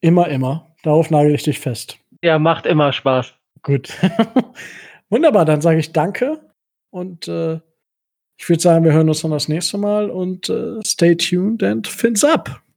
immer, immer. Darauf nagel ich dich fest. Ja, macht immer Spaß. Gut. Wunderbar, dann sage ich Danke. Und äh, ich würde sagen, wir hören uns dann das nächste Mal und äh, stay tuned and fins up.